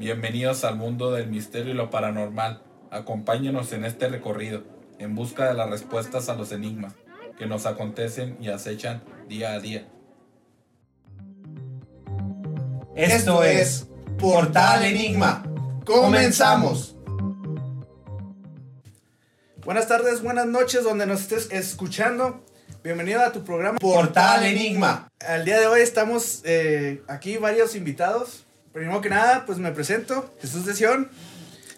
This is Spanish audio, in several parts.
Bienvenidos al mundo del misterio y lo paranormal. Acompáñenos en este recorrido, en busca de las respuestas a los enigmas que nos acontecen y acechan día a día. Esto es Portal Enigma. Comenzamos. Buenas tardes, buenas noches, donde nos estés escuchando. Bienvenido a tu programa Portal Enigma. Al día de hoy estamos eh, aquí varios invitados. Primero que nada, pues me presento, Jesús de Sion.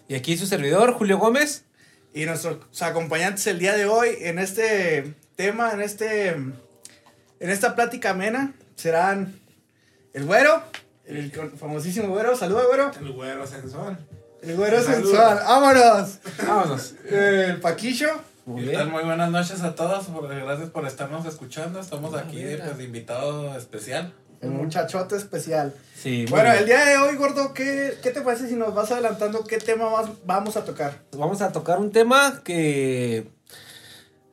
Y aquí su servidor, Julio Gómez. Y nuestros acompañantes el día de hoy en este tema, en este en esta plática amena, serán el güero, el famosísimo güero. Saluda, güero. El güero sensual. El güero sensual. ¡Vámonos! Vámonos. El Paquillo. ¿Qué tal? Muy buenas noches a todos. Gracias por estarnos escuchando. Estamos aquí pues, de invitado especial. El muchachote especial. Sí, Bueno, bien. el día de hoy, gordo, ¿qué, ¿qué te parece si nos vas adelantando qué tema vas- vamos a tocar? Vamos a tocar un tema que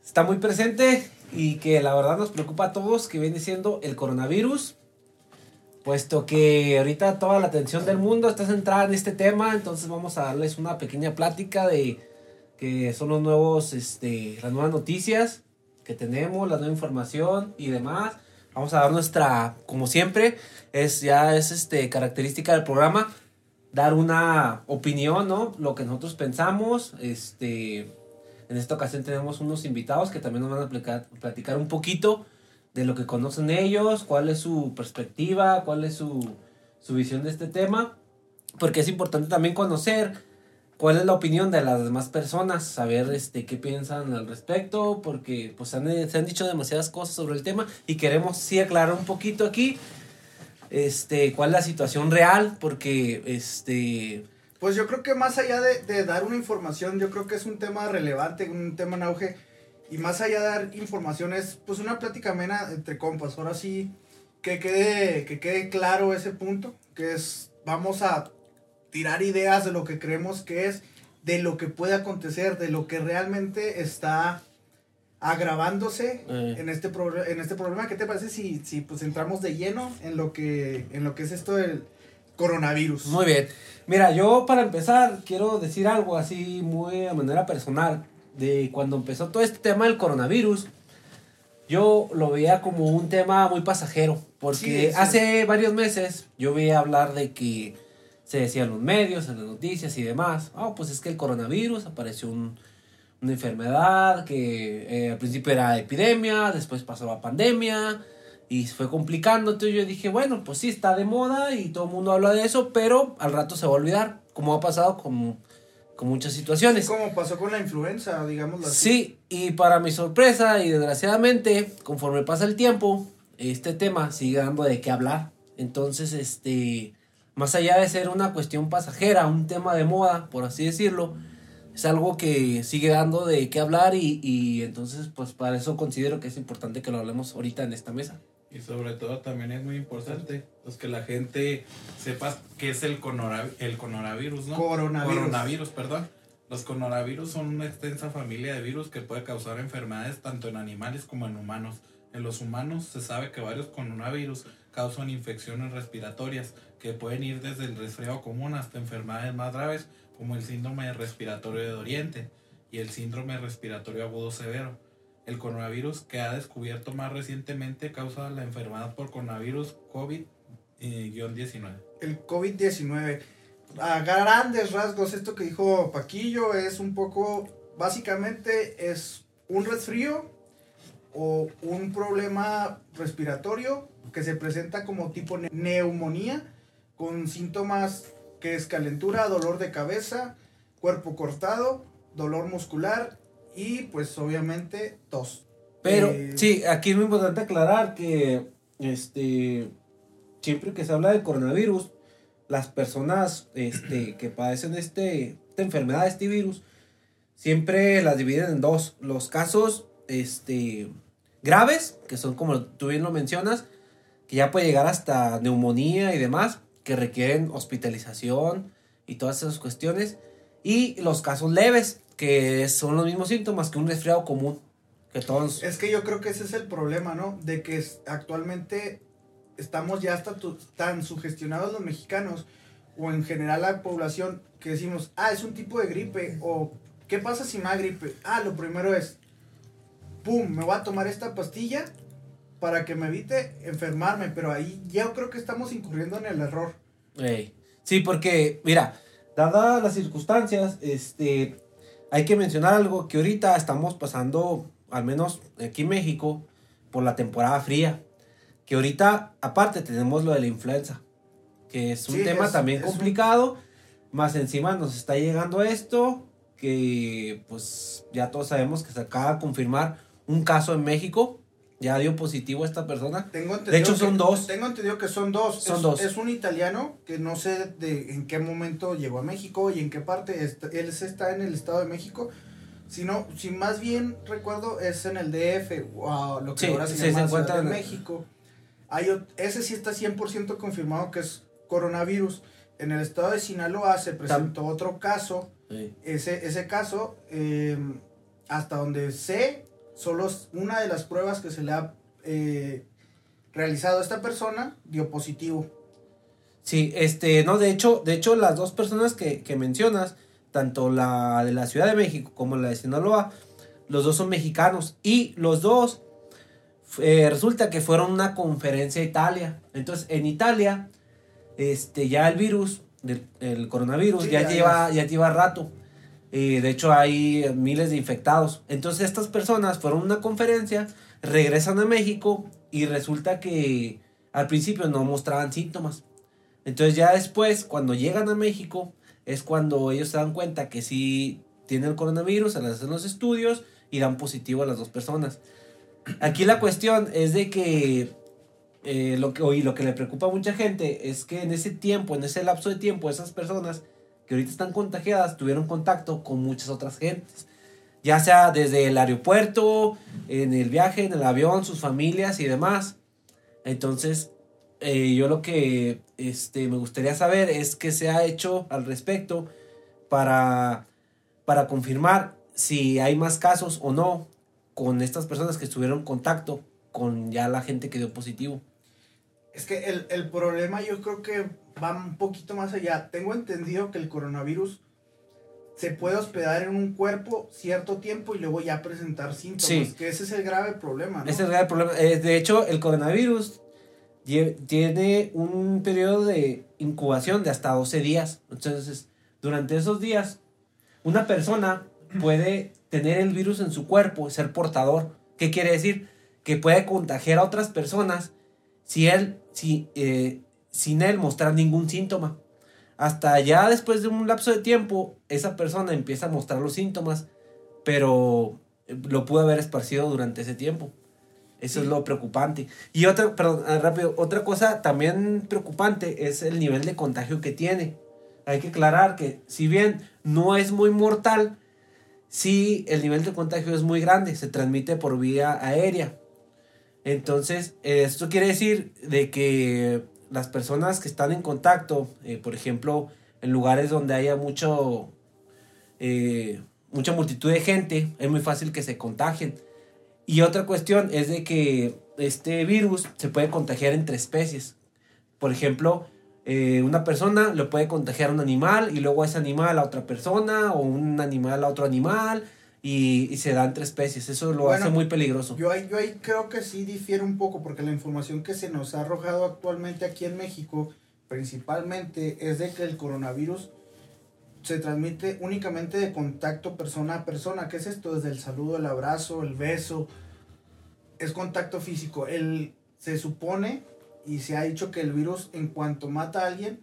está muy presente y que la verdad nos preocupa a todos, que viene siendo el coronavirus. Puesto que ahorita toda la atención del mundo está centrada en este tema, entonces vamos a darles una pequeña plática de que son los nuevos, este, las nuevas noticias que tenemos, la nueva información y demás. Vamos a dar nuestra, como siempre, es ya es este característica del programa, dar una opinión, ¿no? Lo que nosotros pensamos, este, en esta ocasión tenemos unos invitados que también nos van a platicar, un poquito de lo que conocen ellos, cuál es su perspectiva, cuál es su, su visión de este tema, porque es importante también conocer cuál es la opinión de las demás personas, saber este, qué piensan al respecto, porque pues se han dicho demasiadas cosas sobre el tema y queremos sí aclarar un poquito aquí este, cuál es la situación real, porque este, Pues yo creo que más allá de, de dar una información, yo creo que es un tema relevante, un tema en auge. Y más allá de dar información es pues una plática amena entre compas. Ahora sí, que quede, que quede claro ese punto, que es, vamos a tirar ideas de lo que creemos que es, de lo que puede acontecer, de lo que realmente está agravándose Eh. en, este pro- en este problema. ¿Qué te parece si, si pues entramos de lleno en lo que, en lo que es esto del coronavirus? Muy bien. Mira, yo para empezar quiero decir algo así muy a manera personal. De cuando empezó todo este tema del coronavirus, yo lo veía como un tema muy pasajero. Porque Sí, sí. hace varios meses yo veía hablar de que se decían los medios, en las noticias y demás. Ah, pues es que el coronavirus apareció un- una enfermedad que eh, al principio era epidemia, después pasó a pandemia y fue complicando. Entonces yo dije, bueno, pues sí, está de moda y todo el mundo habla de eso, pero al rato se va a olvidar, como ha pasado con, con muchas situaciones. Como pasó con la influenza, digámoslo así. Sí, y para mi sorpresa y desgraciadamente, conforme pasa el tiempo, este tema sigue dando de qué hablar. Entonces, este, más allá de ser una cuestión pasajera, un tema de moda, por así decirlo, es algo que sigue dando de qué hablar y, y entonces, pues para eso considero que es importante que lo hablemos ahorita en esta mesa. Y sobre todo también es muy importante pues, que la gente sepa qué es el, conora- el coronavirus, ¿no? Coronavirus. Coronavirus, perdón. Los coronavirus son una extensa familia de virus que puede causar enfermedades tanto en animales como en humanos. En los humanos se sabe que varios coronavirus causan infecciones respiratorias que pueden ir desde el resfriado común hasta enfermedades más graves como el síndrome respiratorio de Oriente y el síndrome respiratorio agudo severo. El coronavirus que ha descubierto más recientemente causa la enfermedad por coronavirus COVID-19. El COVID-19. A grandes rasgos, esto que dijo Paquillo es un poco, básicamente es un resfrío o un problema respiratorio que se presenta como tipo ne- neumonía con síntomas que es calentura, dolor de cabeza, cuerpo cortado, dolor muscular y pues obviamente tos. Pero Eh, sí, aquí es muy importante aclarar que este siempre que se habla del coronavirus, las personas este, que padecen este, esta enfermedad, este virus, siempre las dividen en dos. Los casos este, graves, que son como tú bien lo mencionas, que ya puede llegar hasta neumonía y demás, que requieren hospitalización y todas esas cuestiones. Y los casos leves, que son los mismos síntomas que un resfriado común. Que todos... Es que yo creo que ese es el problema, ¿no? De que actualmente estamos ya tan sugestionados los mexicanos o en general la población que decimos, ah, es un tipo de gripe, o ¿qué pasa si me da gripe? Ah, lo primero es, pum, me voy a tomar esta pastilla para que me evite enfermarme, pero ahí yo creo que estamos incurriendo en el error. Sí, porque, mira, dadas las circunstancias, este, hay que mencionar algo que ahorita estamos pasando, al menos aquí en México, por la temporada fría. Que ahorita, aparte, tenemos lo de la influenza, que es un Sí, tema es- también es un- complicado. Más encima nos está llegando esto, que pues ya todos sabemos que se acaba de confirmar un caso en México. Ya dio positivo esta persona. Tengo entendido De hecho, que- son dos. Tengo entendido que son dos. Son es, dos. Es un italiano que no sé de en qué momento llegó a México y en qué parte. está- él se está en el Estado de México. Si no, si más bien recuerdo, es en el DF, a lo que Sí, ahora se sí, se llama encuentra de en- México. Hay, ese sí está 100% confirmado que es coronavirus. En el estado de Sinaloa se presentó otro caso ese, ese caso, eh, hasta donde sé, solo una de las pruebas que se le ha eh, realizado a esta persona dio positivo. Sí, este, no, de hecho, de hecho, las dos personas que, que mencionas, tanto la de la Ciudad de México como la de Sinaloa, los dos son mexicanos. Y los dos, eh, resulta que fueron a una conferencia a Italia. Entonces, en Italia, este, ya el virus, el coronavirus, Sí, ya, ya- lleva, ya lleva rato. Eh, de hecho, hay miles de infectados. Entonces, estas personas fueron a una conferencia, regresan a México y resulta que al principio no mostraban síntomas. Entonces, ya después, cuando llegan a México, es cuando ellos se dan cuenta que sí tienen el coronavirus, se les hacen los estudios y dan positivo a las dos personas. Aquí la cuestión es de que eh, lo que hoy lo que le preocupa a mucha gente es que en ese tiempo, en ese lapso de tiempo, esas personas que ahorita están contagiadas tuvieron contacto con muchas otras gentes. Ya sea desde el aeropuerto, en el viaje, en el avión, sus familias y demás. Entonces, eh, yo lo que este, me gustaría saber es qué se ha hecho al respecto para, para confirmar si hay más casos o no con estas personas que estuvieron en contacto con ya la gente que dio positivo. Es que el, el problema yo creo que va un poquito más allá. Tengo entendido que el coronavirus se puede hospedar en un cuerpo cierto tiempo y luego ya presentar síntomas. Sí. Que ese es el grave problema, ¿no? Ese es el gran problema. Eh, de hecho, el coronavirus tiene un periodo de incubación de hasta 12 días. Entonces, durante esos días, una persona puede tener el virus en su cuerpo y ser portador. ¿Qué quiere decir? Que puede contagiar a otras personas si él, si, eh, sin él mostrar ningún síntoma. Hasta ya después de un lapso de tiempo, esa persona empieza a mostrar los síntomas, pero eh, lo pudo haber esparcido durante ese tiempo. Eso es lo preocupante. Y otra, perdón, ah, rápido, otra cosa también preocupante es el nivel de contagio que tiene. Hay que aclarar que si bien no es muy mortal, sí el nivel de contagio es muy grande, se transmite por vía aérea. Entonces, eh, esto quiere decir de que las personas que están en contacto, eh, por ejemplo, en lugares donde haya mucho, eh, mucha multitud de gente, es muy fácil que se contagien. Y otra cuestión es de que este virus se puede contagiar entre especies. Por ejemplo, eh, una persona le puede contagiar a un animal y luego ese animal a otra persona o un animal a otro animal y, y se da entre especies. Eso lo Bueno, hace muy peligroso. Yo ahí, yo ahí creo que sí difiere un poco porque la información que se nos ha arrojado actualmente aquí en México principalmente es de que el coronavirus se transmite únicamente de contacto persona a persona. ¿Qué es esto? Desde el saludo, el abrazo, el beso. Es contacto físico. El, se supone y se ha dicho que el virus en cuanto mata a alguien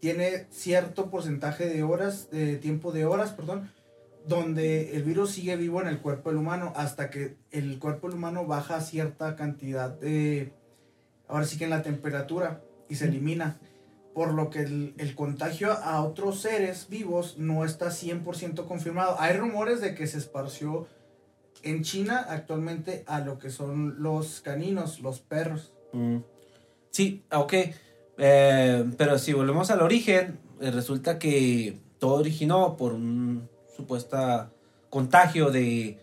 tiene cierto porcentaje de horas, de tiempo de horas, perdón, donde el virus sigue vivo en el cuerpo del humano hasta que el cuerpo del humano baja cierta cantidad de, ahora sí que en la temperatura y se elimina. Por lo que el, el contagio a otros seres vivos no está 100% confirmado. Hay rumores de que se esparció en China actualmente a lo que son los caninos, los perros. Mm. Sí, ok. Eh, pero si volvemos al origen, eh, resulta que todo originó por un supuesto contagio de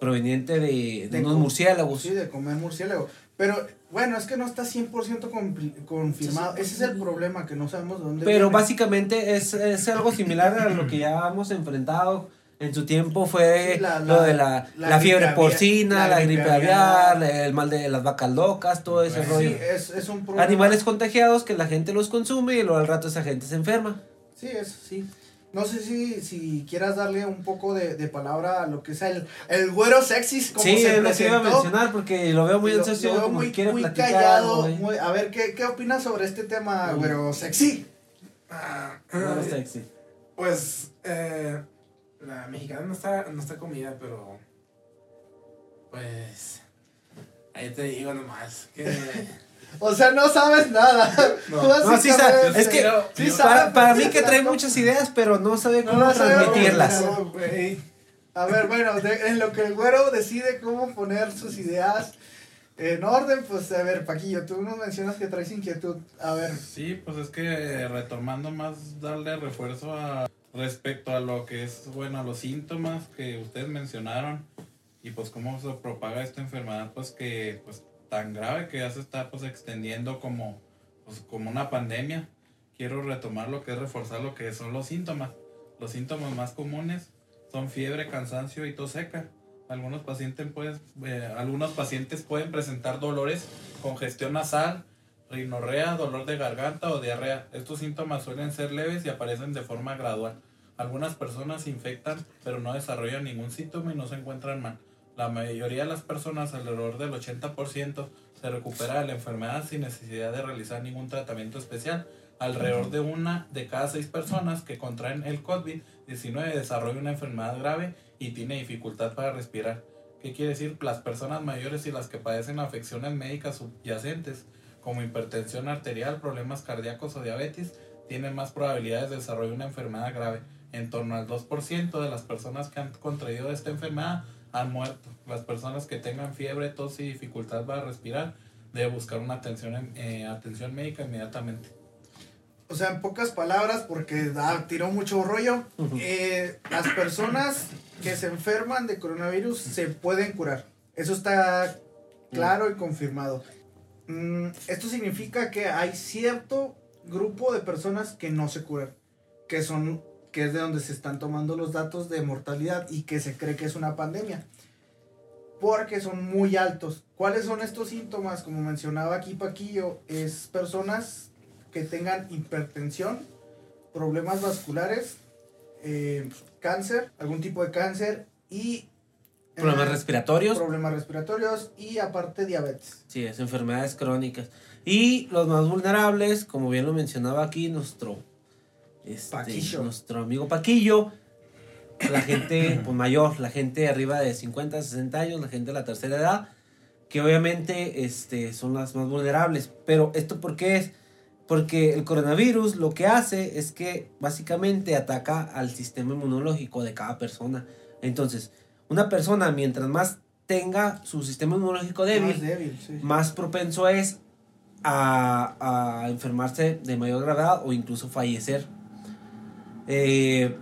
proveniente de, de De unos murciélagos. Sí, de comer murciélago. Pero bueno, es que no está 100% compli- confirmado. Ese es el problema, que no sabemos de dónde Pero viene. básicamente es, es algo similar a lo que ya hemos enfrentado. En su tiempo fue Sí, la- lo de la, la la fiebre porcina, la la, gripe aviar, el mal de las vacas locas, todo ese Pues, rollo. Sí, es, es un problema. Animales contagiados que la gente los consume y luego al rato esa gente se enferma. Sí, es, sí. No sé si, si quieras darle un poco de, de palabra a lo que es el, el güero sexy, como sí, se es lo que iba a mencionar porque lo veo muy Lo- ansioso, lo veo como muy, que quiere muy platicar. callado. muy- a ver, ¿qué, ¿qué opinas sobre este tema, güero sexy? Ah, Güero eh, sexy. Pues, eh, la mexicana no está, no está comida, pero. Pues. Ahí te digo nomás. Que. O sea, no sabes nada. No. No, sí básicamente- sabe, es que Pero- sí para, sabe, para pero mí que trae muchas ideas, pero no sabe No cómo sabe transmitirlas. A ver, bueno, de- en lo que el güero decide cómo poner sus ideas en orden, pues a ver, Paquillo, tú nos mencionas que traes inquietud. A ver, Sí, pues es que retomando más, darle refuerzo a respecto a lo que es, bueno, a los síntomas que ustedes mencionaron y pues cómo se propaga esta enfermedad, pues que pues tan grave que ya se está pues extendiendo como, pues, como una pandemia. Quiero retomar lo que es reforzar lo que son los síntomas. Los síntomas más comunes son fiebre, cansancio y tos seca. Algunos pacientes, pues, algunos pacientes pueden presentar dolores, congestión nasal, rinorrea, dolor de garganta o diarrea. Estos síntomas suelen ser leves y aparecen de forma gradual. Algunas personas se infectan pero no desarrollan ningún síntoma y no se encuentran mal. La mayoría de las personas, alrededor del 80%, se recupera de la enfermedad sin necesidad de realizar ningún tratamiento especial. Alrededor de una de cada seis personas que contraen el COVID-19 desarrolla una enfermedad grave y tiene dificultad para respirar. ¿Qué quiere decir? Las personas mayores y las que padecen afecciones médicas subyacentes, como hipertensión arterial, problemas cardíacos o diabetes, tienen más probabilidades de desarrollar una enfermedad grave. En torno al 2% de las personas que han contraído esta enfermedad han muerto. Las personas que tengan fiebre, tos y dificultad para respirar deben buscar una atención, en- eh, atención médica inmediatamente. o sea, en pocas palabras, porque ah, tiró mucho rollo, eh, las personas que se enferman de coronavirus se pueden curar. Eso está claro y confirmado. Mm, esto significa que hay cierto grupo de personas que no se curan, que son que es de donde se están tomando los datos de mortalidad y que se cree que es una pandemia. Porque son muy altos. ¿Cuáles son estos síntomas? Como mencionaba aquí Paquillo, es personas que tengan hipertensión, problemas vasculares, eh, cáncer, algún tipo de cáncer y eh, Problemas respiratorios. problemas respiratorios y aparte diabetes. Sí, es enfermedades crónicas. Y los más vulnerables, como bien lo mencionaba aquí nuestro, este, Paquillo. nuestro amigo Paquillo, la gente pues, mayor, la gente arriba de 50, 60 años, la gente de la tercera edad, que obviamente este, son las más vulnerables. Pero esto por qué es? Porque el coronavirus lo que hace es que básicamente ataca al sistema inmunológico de cada persona. Entonces, una persona mientras más tenga su sistema inmunológico débil, Más débil, sí. más propenso es a, a enfermarse de mayor gravedad o incluso fallecer. Eh,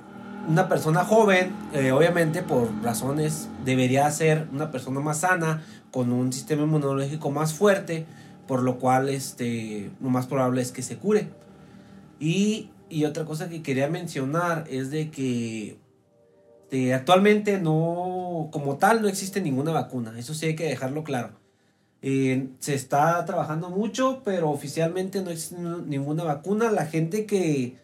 una persona joven, eh, obviamente por razones, debería ser una persona más sana, con un sistema inmunológico más fuerte, por lo cual este, lo más probable es que se cure. Y, y otra cosa que quería mencionar es de que actualmente no, como tal, no existe ninguna vacuna. Eso sí hay que dejarlo claro. Eh, se está trabajando mucho, pero oficialmente no existe ninguna vacuna. La gente que,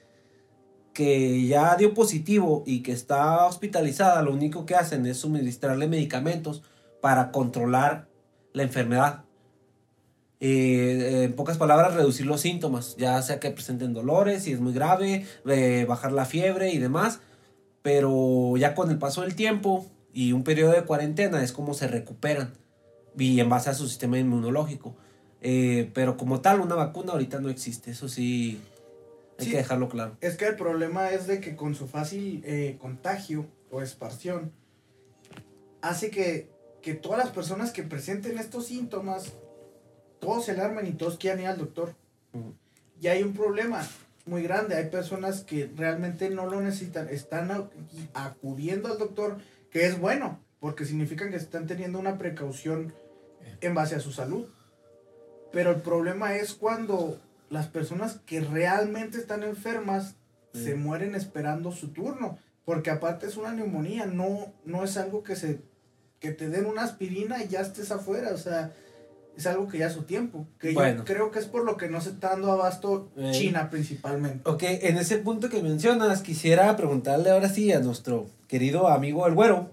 que ya dio positivo y que está hospitalizada, lo único que hacen es suministrarle medicamentos para controlar la enfermedad. Eh, en pocas palabras, reducir los síntomas, ya sea que presenten dolores, si es muy grave, eh, bajar la fiebre y demás. Pero ya con el paso del tiempo y un periodo de cuarentena es como se recuperan y en base a su sistema inmunológico. Eh, pero como tal, una vacuna ahorita no existe, eso sí, hay Sí. que dejarlo claro. Es que el problema es de que con su fácil eh, contagio o esparción, hace que, que todas las personas que presenten estos síntomas, todos se alarmen y todos quieran ir al doctor. Y hay un problema muy grande, hay personas que realmente no lo necesitan, están acudiendo al doctor, que es bueno, porque significa que están teniendo una precaución en base a su salud. Pero el problema es cuando las personas que realmente están enfermas Sí. se mueren esperando su turno. Porque aparte es una neumonía, no, no es algo que se que te den una aspirina y ya estés afuera. O sea, es algo que ya es su tiempo. Que Bueno. yo creo que es por lo que no se está dando abasto Eh. China principalmente. Ok, en ese punto que mencionas, quisiera preguntarle ahora sí a nuestro querido amigo el güero,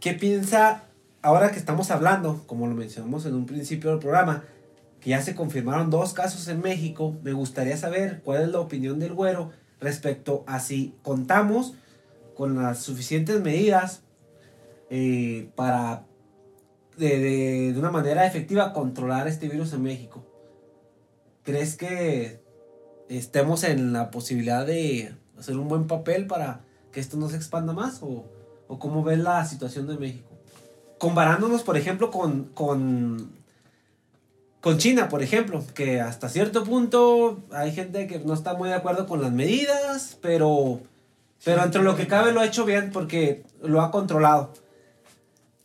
¿qué piensa ahora que estamos hablando, como lo mencionamos en un principio del programa, que ya se confirmaron dos casos en México? Me gustaría saber cuál es la opinión del güero respecto a si contamos con las suficientes medidas eh, para de, de- de una manera efectiva controlar este virus en México. ¿Crees que estemos en la posibilidad de hacer un buen papel para que esto no se expanda más? ¿O, o cómo ves la situación de México? Comparándonos, por ejemplo, con, con, con China, por ejemplo, que hasta cierto punto hay gente que no está muy de acuerdo con las medidas, pero, pero entre lo que cabe lo ha hecho bien porque lo ha controlado.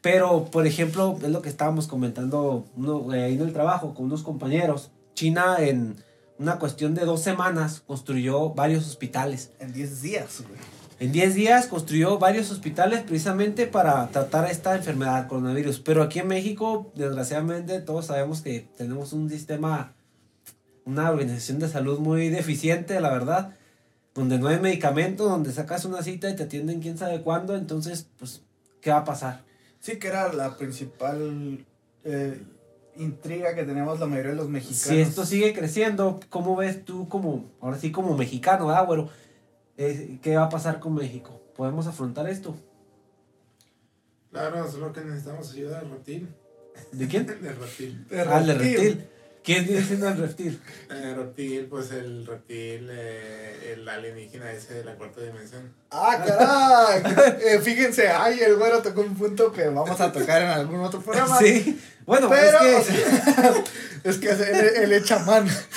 Pero, por ejemplo, es lo que estábamos comentando uno, eh, en el trabajo con unos compañeros. China en una cuestión de dos semanas construyó varios hospitales. En 10 días, güey. En 10 días construyó varios hospitales precisamente para tratar esta enfermedad, coronavirus. Pero aquí en México, desgraciadamente, todos sabemos que tenemos un sistema, una organización de salud muy deficiente, la verdad. Donde no hay medicamento, donde sacas una cita y te atienden quién sabe cuándo. Entonces, pues, ¿qué va a pasar? Sí, que era la principal eh, intriga que tenemos la mayoría de los mexicanos. Si esto sigue creciendo, ¿cómo ves tú como, ahora sí como mexicano, ah, güero? ¿Qué va a pasar con México? ¿Podemos afrontar esto? Claro, solo que necesitamos ayuda del reptil. ¿De quién? Del reptil. De Ah, reptil. ¿Quién viene siendo el reptil? El reptil, pues el reptil, eh, el alienígena ese de la cuarta dimensión. ¡Ah, caray! Eh, fíjense, ay, el güero tocó un punto que vamos a tocar en algún otro programa. Sí. Bueno, Pero, es que, es que es el, el chamán. es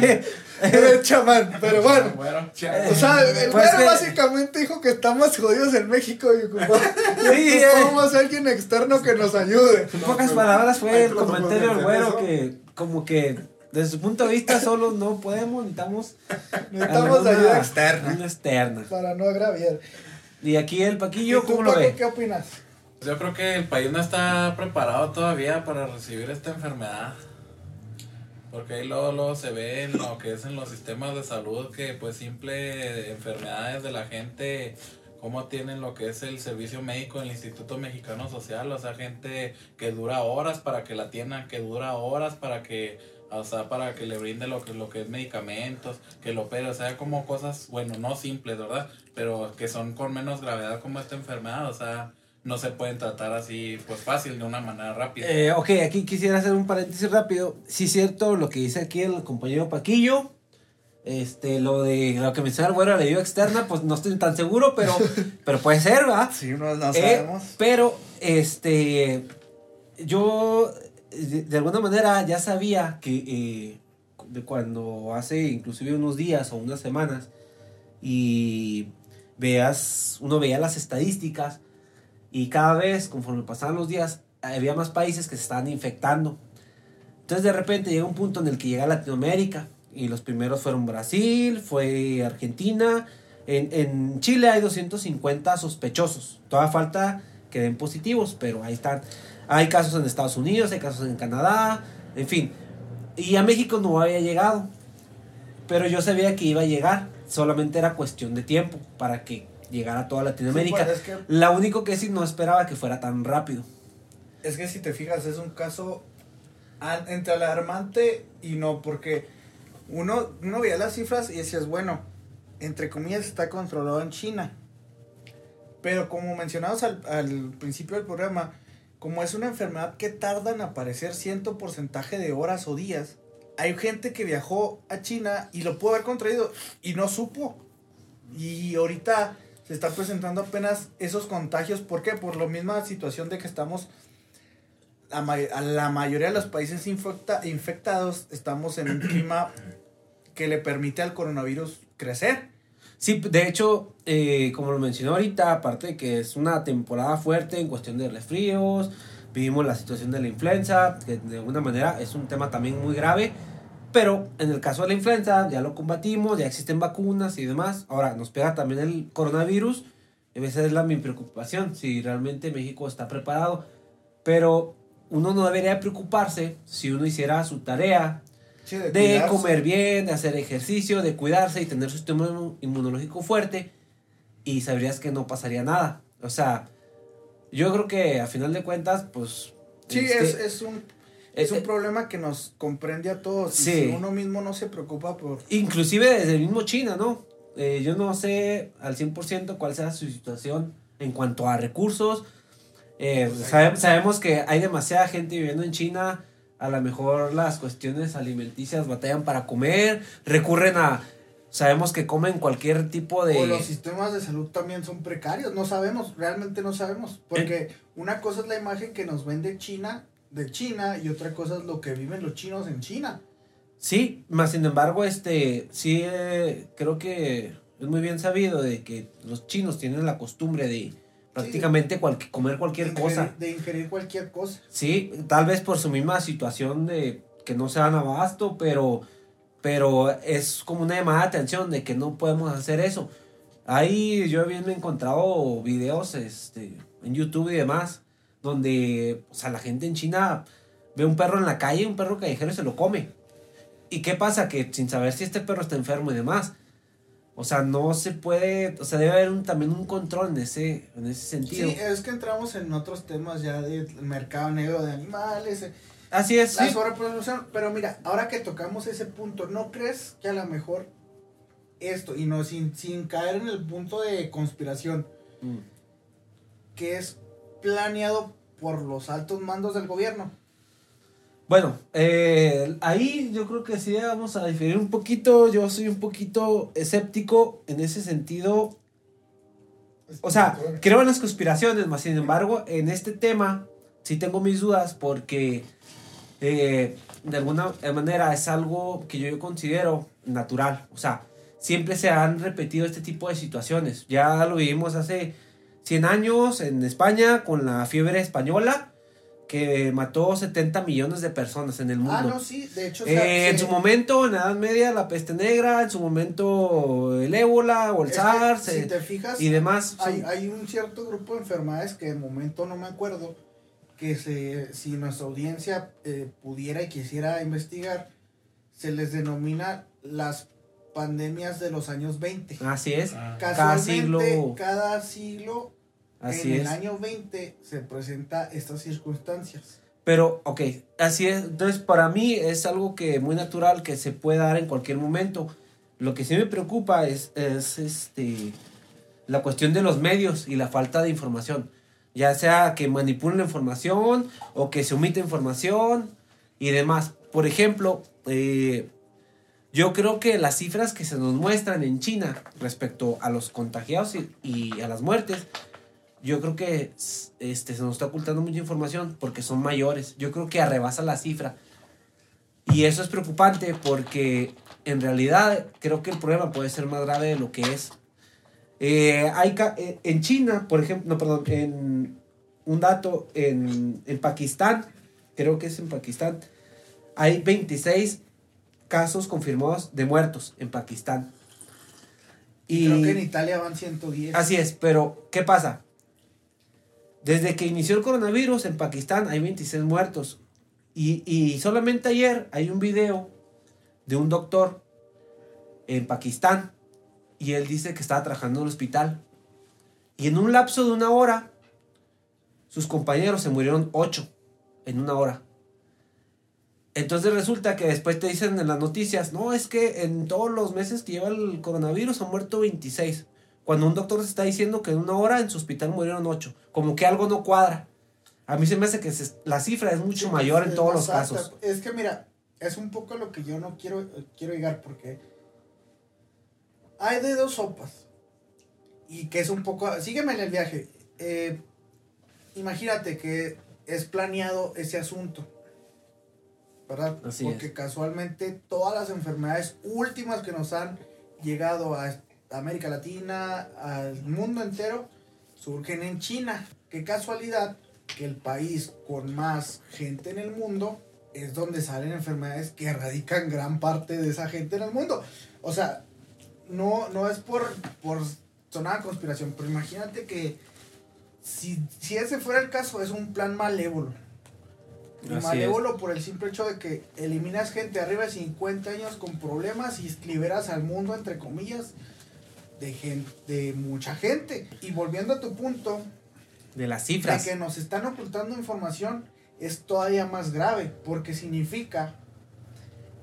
que El chamán, pero bueno. Bueno, O sea, el Pues güero que- básicamente dijo que estamos jodidos en México y ocupamos, Sí, eh. a alguien externo que nos ayude. en pocas palabras fue el comentario del güero que como que desde su punto de vista solo no podemos, necesitamos Necesitamos ayuda externa Una externa. para no agraviar. Y aquí el ¿Y Paquillo, tú, ¿cómo lo Paco, ve? qué opinas? Yo creo que el país no está preparado todavía para recibir esta enfermedad. Porque ahí luego, luego se ve en lo que es en los sistemas de salud que pues simple enfermedades de la gente, cómo tienen lo que es el servicio médico del Instituto Mexicano Social, o sea, gente que dura horas para que la atiendan, que dura horas para que, o sea, para que le brinde lo que, lo que es medicamentos, que lo opere, o sea, como cosas, bueno, no simples, ¿verdad? Pero que son con menos gravedad como esta enfermedad, o sea, no se pueden tratar así, pues fácil, de una manera rápida. Eh, ok, aquí quisiera hacer un paréntesis rápido. Sí es cierto lo que dice aquí el compañero Paquillo. Este, lo de lo que menciona el güero, la ayuda externa, pues no estoy tan seguro, pero, pero puede ser, ¿va? Sí, no, no Eh, sabemos. pero, este, yo de, de alguna manera ya sabía que eh, de cuando hace inclusive unos días o unas semanas y veas, uno veía las estadísticas y cada vez, conforme pasaban los días, había más países que se estaban infectando. Entonces de repente llega un punto en el que llega Latinoamérica y los primeros fueron Brasil, fue Argentina. En, en Chile hay 250 sospechosos. Todavía falta que den positivos, pero ahí están. Hay casos en Estados Unidos, hay casos en Canadá, en fin. Y a México no había llegado. Pero yo sabía que iba a llegar. Solamente era cuestión de tiempo para que llegara a toda Latinoamérica. Sí, pues, es, que, La único que sí no esperaba que fuera tan rápido. es que si te fijas, es un caso entre alarmante y no, porque uno, uno veía las cifras y decías, bueno, entre comillas está controlado en China. Pero como mencionamos al, al principio del programa, como es una enfermedad que tarda en aparecer cierto porcentaje de horas o días, hay gente que viajó a China y lo pudo haber contraído y no supo. Y ahorita se están presentando apenas esos contagios. ¿Por qué? Por la misma situación de que estamos, la, ma- a la mayoría de los países infecta- infectados, estamos en un clima que le permite al coronavirus crecer. Sí, de hecho, eh, como lo mencioné ahorita, aparte de que es una temporada fuerte en cuestión de resfríos, Vivimos la situación de la influenza, que de alguna manera es un tema también muy grave, pero en el caso de la influenza ya lo combatimos, ya existen vacunas y demás. Ahora nos pega también el coronavirus, a veces es la mi preocupación, si realmente México está preparado, pero uno no debería preocuparse si uno hiciera su tarea, Sí, de cuidarse. comer bien, de hacer ejercicio, de cuidarse y tener su sistema inmu- inmunológico fuerte y sabrías que no pasaría nada. O sea, yo creo que a final de cuentas, pues... Sí, este, es, es un, es eh, un eh, problema que nos comprende a todos. y Sí. Si uno mismo no se preocupa por... Inclusive desde el mismo China, ¿no? Eh, yo no sé al 100% cuál sea su situación en cuanto a recursos. Eh, sabe- sabemos que hay demasiada gente viviendo en China. A lo mejor las cuestiones alimenticias batallan para comer, recurren a... Sabemos que comen cualquier tipo de... O los sistemas de salud también son precarios, no sabemos, realmente no sabemos, porque una cosa es la imagen que nos vende China de China y otra cosa es lo que viven los chinos en China. Sí, más sin embargo, este, sí, eh, creo que es muy bien sabido de que los chinos tienen la costumbre de prácticamente comer cualquier de cosa. De ingerir cualquier cosa. Sí, tal vez por su misma situación de que no se dan abasto, pero, pero es como una llamada de atención de que no podemos hacer eso. Ahí yo bien me he encontrado videos este, en YouTube y demás, donde o sea, la gente en China ve un perro en la calle, un perro callejero y se lo come. ¿Y qué pasa? Que sin saber si este perro está enfermo y demás. O sea, no se puede, o sea, debe haber un, también un control en ese, en ese sentido. Sí, es que entramos en otros temas ya del mercado negro de animales, eh, Así es, la sí. sobreproducción. Pero mira, ahora que tocamos ese punto, ¿no crees que a lo mejor esto, y no sin, sin caer en el punto de conspiración, Mm. que es planeado por los altos mandos del gobierno? Bueno, eh, ahí yo creo que sí vamos a diferir un poquito. Yo soy un poquito escéptico en ese sentido. O sea, creo en las conspiraciones, más sin embargo, en este tema sí tengo mis dudas porque eh, de alguna manera es algo que yo considero natural. O sea, siempre se han repetido este tipo de situaciones. Ya lo vivimos hace 100 años en España con la fiebre española que mató 70 millones de personas en el mundo. Ah, no, sí, de hecho, o Eh, sea, en su momento, en la Edad Media, la peste negra, en su momento el ébola o el es que SARS si eh, te fijas, y demás. hay, son- hay un cierto grupo de enfermedades que de momento no me acuerdo, que se, si nuestra audiencia eh, pudiera y quisiera investigar, se les denomina las pandemias de los años 20. Así es, Ah, Casualmente, siglo- cada siglo, así en es. el año 20, se presenta estas circunstancias. Pero, ok, así es. Entonces, para mí es algo que muy natural que se puede dar en cualquier momento. Lo que sí me preocupa es, es este, la cuestión de los medios y la falta de información. Ya sea que manipulen la información o que se omite información y demás. Por ejemplo, eh, yo creo que las cifras que se nos muestran en China respecto a los contagiados y, y a las muertes, yo creo que este, se nos está ocultando mucha información porque son mayores. Yo creo que arrebasa la cifra. Y eso es preocupante porque en realidad creo que el problema puede ser más grave de lo que es. Eh, hay eh, en China, por ejemplo, no, perdón, en un dato, en, en Pakistán, creo que es en Pakistán, hay 26 casos confirmados de muertos en Pakistán. Y creo que en Italia van 110. Así es, pero ¿qué pasa? Desde que inició el coronavirus en Pakistán hay 26 muertos. Y, y solamente ayer hay un video de un doctor en Pakistán y él dice que estaba trabajando en el hospital. Y en un lapso de una hora, sus compañeros se murieron 8 en una hora. Entonces resulta que después te dicen en las noticias, no, es que en todos los meses que lleva el coronavirus han muerto 26. Cuando un doctor se está diciendo que en una hora en su hospital murieron 8. Como que algo no cuadra. A mí se me hace que se- la cifra es mucho Sí, mayor en todos los alta. casos. Es que mira, es un poco lo que yo no quiero, quiero llegar porque hay de dos sopas. Y que es un poco... Sígueme en el viaje. Eh, imagínate que es planeado ese asunto. ¿Verdad? Así porque casualmente todas las enfermedades últimas que nos han llegado a América Latina, al mundo entero, surgen en China. Qué casualidad que el país con más gente en el mundo es donde salen enfermedades que erradican gran parte de esa gente en el mundo. O sea, no, no es por, por sonar conspiración, pero imagínate que si, si ese fuera el caso, es un plan malévolo. Y malévolo por el simple hecho de que eliminas gente arriba de 50 años con problemas y liberas al mundo, entre comillas, de, gen- de mucha gente. Y volviendo a tu punto, De las de cifras. que nos están ocultando información es todavía más grave, porque significa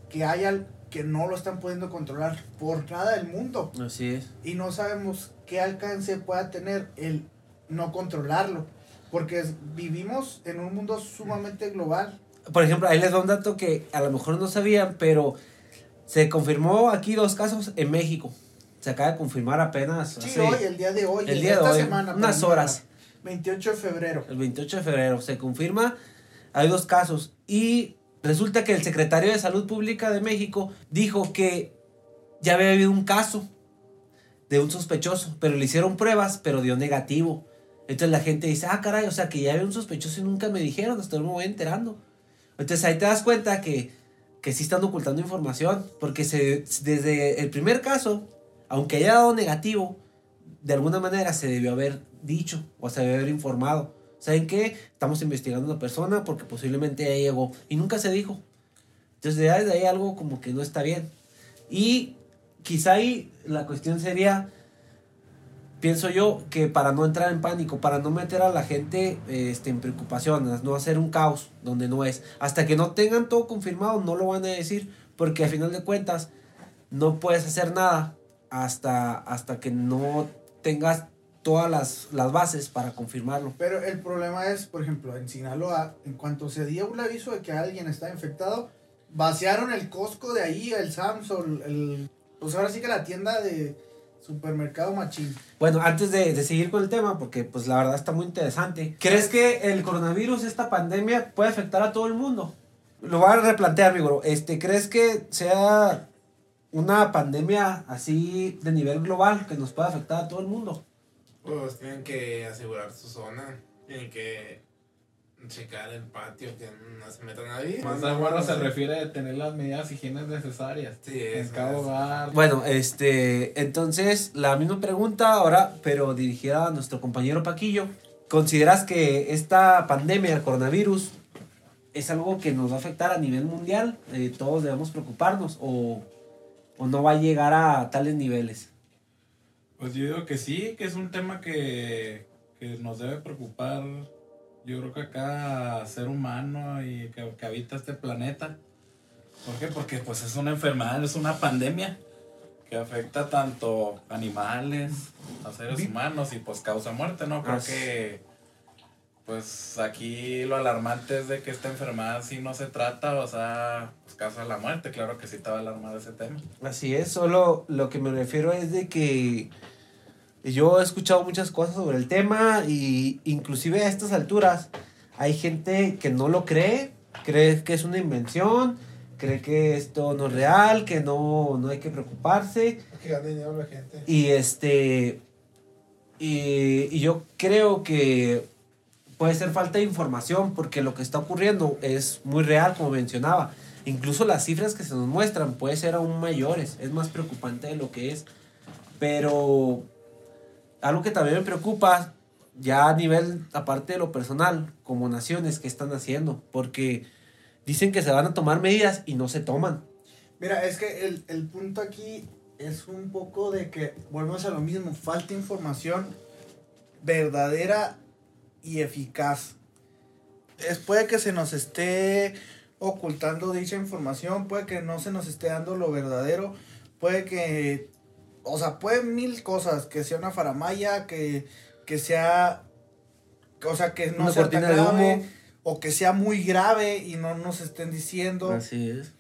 que hay al que no lo están pudiendo controlar por nada del mundo Así es. y no sabemos qué alcance pueda tener el no controlarlo, porque es- vivimos en un mundo sumamente global. Por ejemplo, ahí les doy un dato que a lo mejor no sabían, pero se confirmó aquí dos casos en México. Se acaba de confirmar apenas Sí, hace- hoy, el día de hoy, el de día de esta hoy, semana, unas horas. 28 de febrero. el 28 de febrero. Se confirma, hay dos casos. Y resulta que el secretario de Salud Pública de México dijo que ya había habido un caso de un sospechoso, pero le hicieron pruebas, pero dio negativo. Entonces la gente dice, ah, caray, o sea que ya había un sospechoso y nunca me dijeron, hasta ahora me voy enterando. Entonces ahí te das cuenta que, que sí están ocultando información, porque se, desde el primer caso, aunque haya dado negativo, de alguna manera se debió haber dicho o se debió haber informado. ¿Saben qué? Estamos investigando a una persona porque posiblemente ya llegó y nunca se dijo. Entonces ya desde ahí algo como que no está bien. Y quizá ahí la cuestión sería, pienso yo, que para no entrar en pánico, para no meter a la gente este, en preocupaciones, no hacer un caos donde no es. Hasta que no tengan todo confirmado, no lo van a decir, porque al final de cuentas no puedes hacer nada hasta, hasta que no tengas todas las, las bases para confirmarlo. Pero el problema es, por ejemplo, en Sinaloa, en cuanto se dio un aviso de que alguien está infectado, vaciaron el Costco de ahí, el Samsung, el, pues ahora sí que la tienda de supermercado machín. Bueno, antes de, de seguir con el tema, porque pues la verdad está muy interesante. ¿Crees que el coronavirus, esta pandemia, puede afectar a todo el mundo? Lo voy a replantear, mi bro. Este, ¿Crees que sea una pandemia así de nivel global que nos pueda afectar a todo el mundo? Pues tienen que asegurar su zona. Tienen que checar el patio, que no se meta nadie. Más de bueno se refiere a tener las medidas higienes necesarias Sí, en cada es. hogar. Bueno, este, entonces la misma pregunta ahora, pero dirigida a nuestro compañero Paquillo. ¿Consideras que esta pandemia, el coronavirus, es algo que nos va a afectar a nivel mundial? Eh, ¿Todos debemos preocuparnos o, o no va a llegar a tales niveles? Pues yo digo que sí, que es un tema que, que nos debe preocupar. Yo creo que a cada ser humano y que, que habita este planeta. ¿Por qué? Porque pues es una enfermedad, es una pandemia que afecta tanto animales, a seres humanos y pues causa muerte, ¿no? Creo que pues aquí lo alarmante es de que esta enfermedad sí no se trata, o sea, pues causa la muerte, claro que sí estaba alarmado ese tema. Así es, solo lo que me refiero es de que yo he escuchado muchas cosas sobre el tema y inclusive a estas alturas hay gente que no lo cree, cree que es una invención, cree que esto no es real, que no, no hay que preocuparse Que gane dinero la gente. y este y, y yo creo que puede ser falta de información porque lo que está ocurriendo es muy real como mencionaba. Incluso las cifras que se nos muestran puede ser aún mayores, es más preocupante de lo que es. Pero algo que también me preocupa ya a nivel aparte de lo personal, como naciones que están haciendo, porque dicen que se van a tomar medidas y no se toman. Mira, es que el, el punto aquí es un poco de que volvemos a lo mismo, falta información verdadera y eficaz. Es, puede que se nos esté ocultando dicha información, puede que no se nos esté dando lo verdadero, puede que, o sea, puede mil cosas, que sea una faramaya, que, que sea, o sea, que no Una sea tan grave, humo. o que sea muy grave y no nos estén diciendo Así es.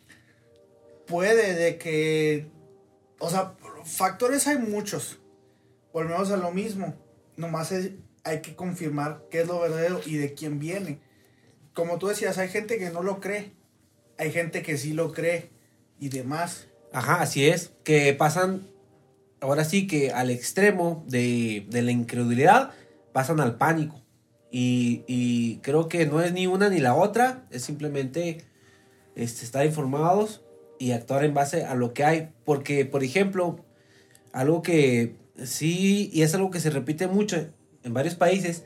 puede de que, o sea, factores hay muchos. Volvemos a lo mismo. Nomás es- hay que confirmar qué es lo verdadero y de quién viene. Como tú decías, hay gente que no lo cree. Hay gente que sí lo cree y demás. Ajá, así es. Que pasan, ahora sí que al extremo de, de la incredulidad, pasan al pánico. Y, y creo que no es ni una ni la otra, es simplemente este, estar informados y actuar en base a lo que hay. Porque, por ejemplo, algo que sí, y es algo que se repite mucho en varios países,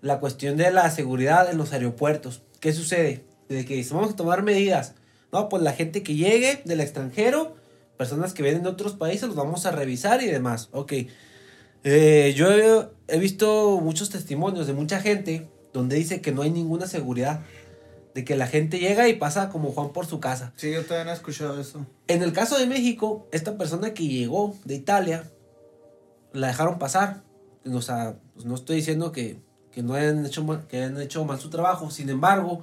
la cuestión de la seguridad en los aeropuertos. ¿Qué sucede? De que vamos a tomar medidas. No, pues la gente que llegue del extranjero, personas que vienen de otros países, los vamos a revisar y demás. Ok. Eh, yo he, he visto muchos testimonios de mucha gente donde dice que no hay ninguna seguridad. De que la gente llega y pasa como Juan por su casa. Sí, yo también he escuchado eso. En el caso de México, esta persona que llegó de Italia, la dejaron pasar. O sea, pues no estoy diciendo que, que no hayan hecho, mal, que hayan hecho mal su trabajo. Sin embargo,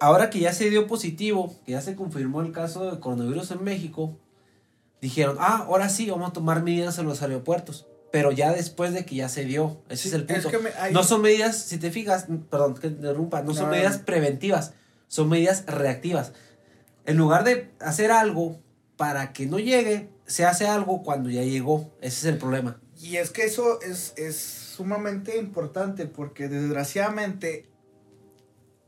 ahora que ya se dio positivo, que ya se confirmó el caso de coronavirus en México, dijeron, ah, ahora sí, vamos a tomar medidas en los aeropuertos. Pero ya después de que ya se dio, ese Sí, es el es punto. que me- hay- No son medidas, si te fijas, perdón que te interrumpa, no son No, medidas preventivas, son medidas reactivas. En lugar de hacer algo para que no llegue, se hace algo cuando ya llegó. Ese es el problema. Y es que eso es, es sumamente importante porque desgraciadamente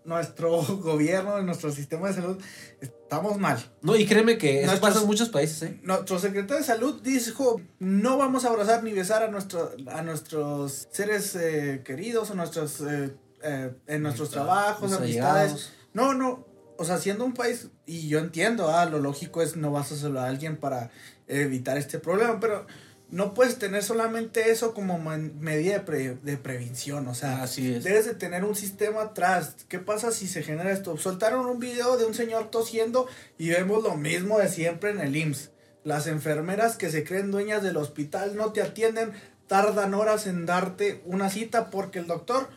nuestro gobierno, nuestro sistema de salud, estamos mal. No, y créeme que eso Nuestros- pasa en muchos países, ¿eh? Nuestro secretario de salud dijo, no vamos a abrazar ni besar a, nuestro, a nuestros seres eh, queridos o nuestros, eh, eh, en nuestros trabajos, amistades. No, no, o sea, siendo un país, y yo entiendo, ah, lo lógico es no vas a saludar a alguien para evitar este problema, pero no puedes tener solamente eso como medida de, pre- de prevención, o sea, Así es. debes de tener un sistema atrás. ¿Qué pasa si se genera esto? Soltaron un video de un señor tosiendo y vemos lo mismo de siempre en el IMSS. Las enfermeras que se creen dueñas del hospital no te atienden, tardan horas en darte una cita porque el doctor,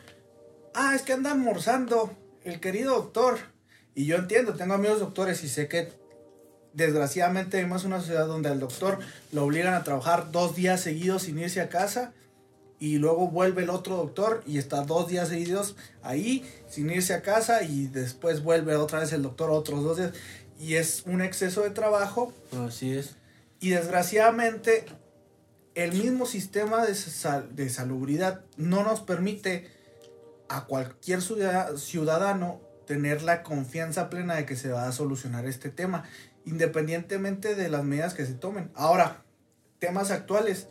ah, es que anda almorzando, el querido doctor. Y yo entiendo, tengo amigos doctores y sé que desgraciadamente vivimos en una sociedad donde al doctor lo obligan a trabajar dos días seguidos sin irse a casa y luego vuelve el otro doctor y está dos días seguidos ahí sin irse a casa y después vuelve otra vez el doctor otros dos días. Y es un exceso de trabajo. Así es. y desgraciadamente el mismo sistema de, sal- de salubridad no nos permite a cualquier ciudad- ciudadano tener la confianza plena de que se va a solucionar este tema, independientemente de las medidas que se tomen. Ahora, temas actuales,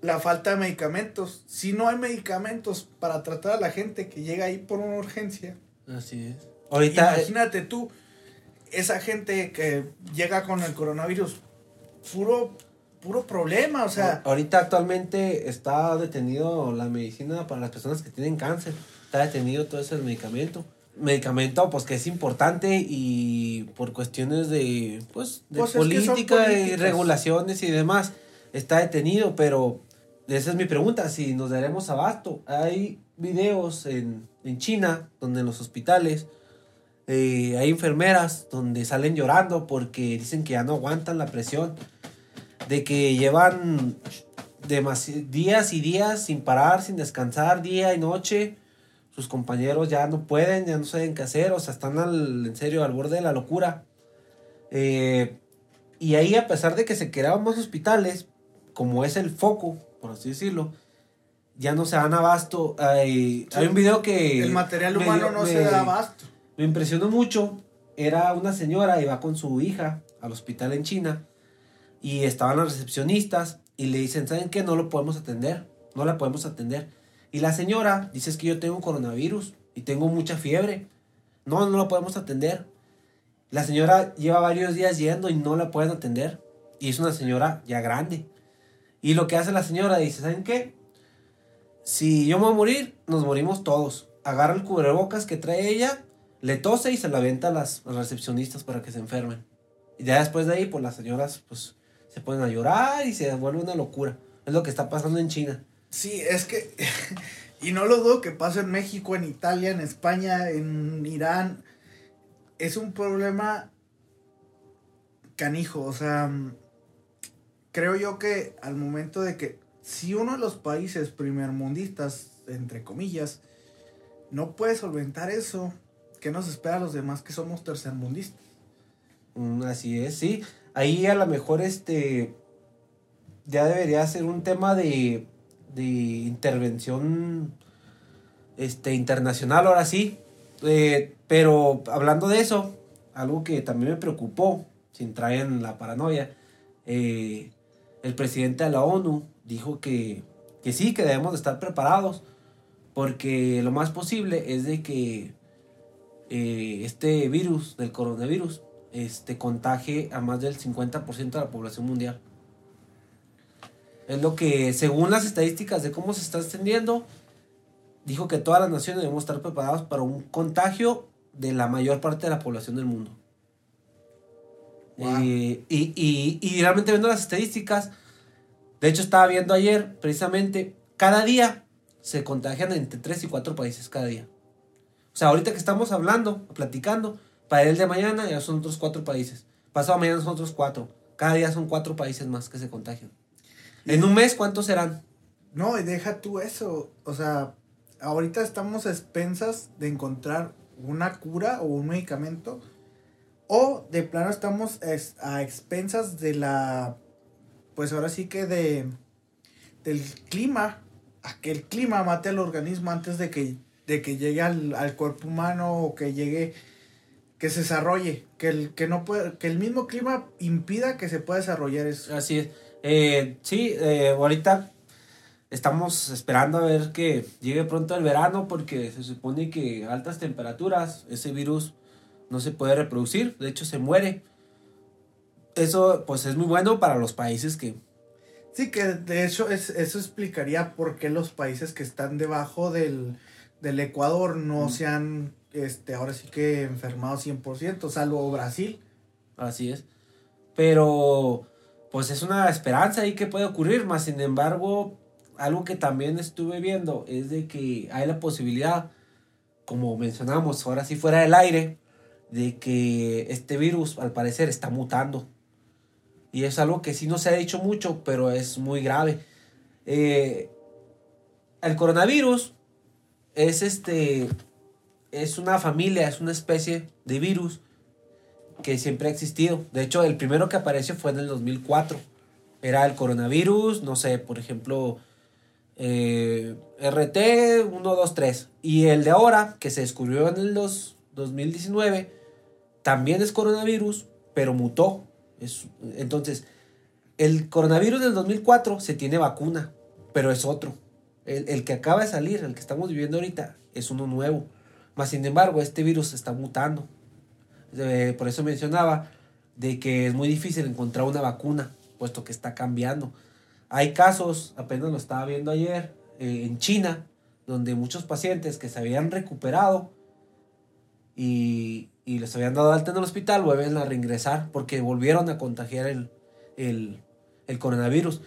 la falta de medicamentos. Si no hay medicamentos para tratar a la gente que llega ahí por una urgencia, Así es. Ahorita, eh, Imagínate tú, esa gente que llega con el coronavirus, puro, puro problema, o sea, ahorita actualmente está detenido la medicina para las personas que tienen cáncer. Está detenido todo ese medicamento. Medicamento, pues que es importante y por cuestiones de, pues, de Pues, política y regulaciones y demás, está detenido, pero esa es mi pregunta, si nos daremos abasto. Hay videos en, en China, donde en los hospitales eh, hay enfermeras donde salen llorando porque dicen que ya no aguantan la presión, de que llevan días y días sin parar, sin descansar, día y noche. Sus compañeros ya no pueden, ya no saben qué hacer, o sea, están al, en serio al borde de la locura. Eh, y ahí, a pesar de que se creaban más hospitales, como es el foco, por así decirlo, ya no se dan abasto. Hay, hay un video que... el material humano no me- se da abasto. me impresionó mucho. Era una señora, iba con su hija al hospital en China y estaban las recepcionistas y le dicen, ¿saben qué? No lo podemos atender, no la podemos atender. Y la señora dice, es que yo tengo coronavirus y tengo mucha fiebre. No, no la podemos atender. La señora lleva varios días yendo y no la pueden atender. Y es una señora ya grande. Y lo que hace la señora dice, ¿saben qué? Si yo me voy a morir, nos morimos todos. Agarra el cubrebocas que trae ella, le tose y se la avienta a las, a las recepcionistas para que se enfermen. Y ya después de ahí, pues las señoras pues se ponen a llorar y se vuelve una locura. Es lo que está pasando en China. Sí, es que, y no lo dudo que pase en México, en Italia, en España, en Irán. Es un problema canijo, o sea, mm, creo yo que al momento de que si uno de los países primermundistas, entre comillas, no puede solventar eso, ¿qué nos espera a los demás que somos tercermundistas? Mm, así es, sí. Ahí a lo mejor este ya debería ser un tema de, de intervención este, internacional ahora sí. Eh, pero hablando de eso, algo que también me preocupó, sin traer en la paranoia, eh, el presidente de la ONU dijo que, que sí, que debemos de estar preparados, porque lo más posible es de que eh, este virus, del coronavirus, este, contagie a más del 50% de la población mundial. Es lo que, según las estadísticas de cómo se está extendiendo, dijo que todas las naciones debemos estar preparados para un contagio de la mayor parte de la población del mundo. Wow. Eh, y, y, y realmente viendo las estadísticas, de hecho estaba viendo ayer precisamente, cada día se contagian entre 3 y 4 países cada día. O sea, ahorita que estamos hablando, platicando, para el de mañana ya son otros 4 países. Pasado mañana son otros 4. Cada día son 4 países más que se contagian. En un mes, ¿cuántos serán? No, y deja tú eso. O sea, ahorita estamos a expensas de encontrar una cura o un medicamento. O de plano estamos es- a expensas de la. Pues ahora sí que de. Del clima. A que el clima mate al organismo antes de que, de que llegue al, al cuerpo humano o que llegue. Que se desarrolle. Que el, que no puede, que el mismo clima impida que se pueda desarrollar eso. Así es. Eh, sí, eh, ahorita estamos esperando a ver que llegue pronto el verano porque se supone que altas temperaturas ese virus no se puede reproducir, de hecho se muere. Eso pues es muy bueno para los países que... Sí, que de hecho es, eso explicaría por qué los países que están debajo del, del Ecuador no Mm. se han, este, ahora sí que enfermado 100%, salvo Brasil. Así es. Pero pues es una esperanza ahí que puede ocurrir, más sin embargo, algo que también estuve viendo es de que hay la posibilidad, como mencionamos ahora sí fuera del aire, de que este virus al parecer está mutando. Y es algo que sí no se ha dicho mucho, pero es muy grave. Eh, el coronavirus es este es una familia, es una especie de virus que siempre ha existido. De hecho, el primero que apareció fue en el 2004. Era el coronavirus, no sé, por ejemplo, eh, RT 123. Y el de ahora, que se descubrió en el dos- 2019, también es coronavirus, pero mutó. Es, entonces, el coronavirus del 2004 se tiene vacuna, pero es otro. El, el que acaba de salir, el que estamos viviendo ahorita, es uno nuevo. Más sin embargo, este virus está mutando. Eh, por eso mencionaba de que es muy difícil encontrar una vacuna, puesto que está cambiando. Hay casos, apenas lo estaba viendo ayer, eh, en China, donde muchos pacientes que se habían recuperado y, y les habían dado alta en el hospital vuelven a reingresar porque volvieron a contagiar el, el, el coronavirus.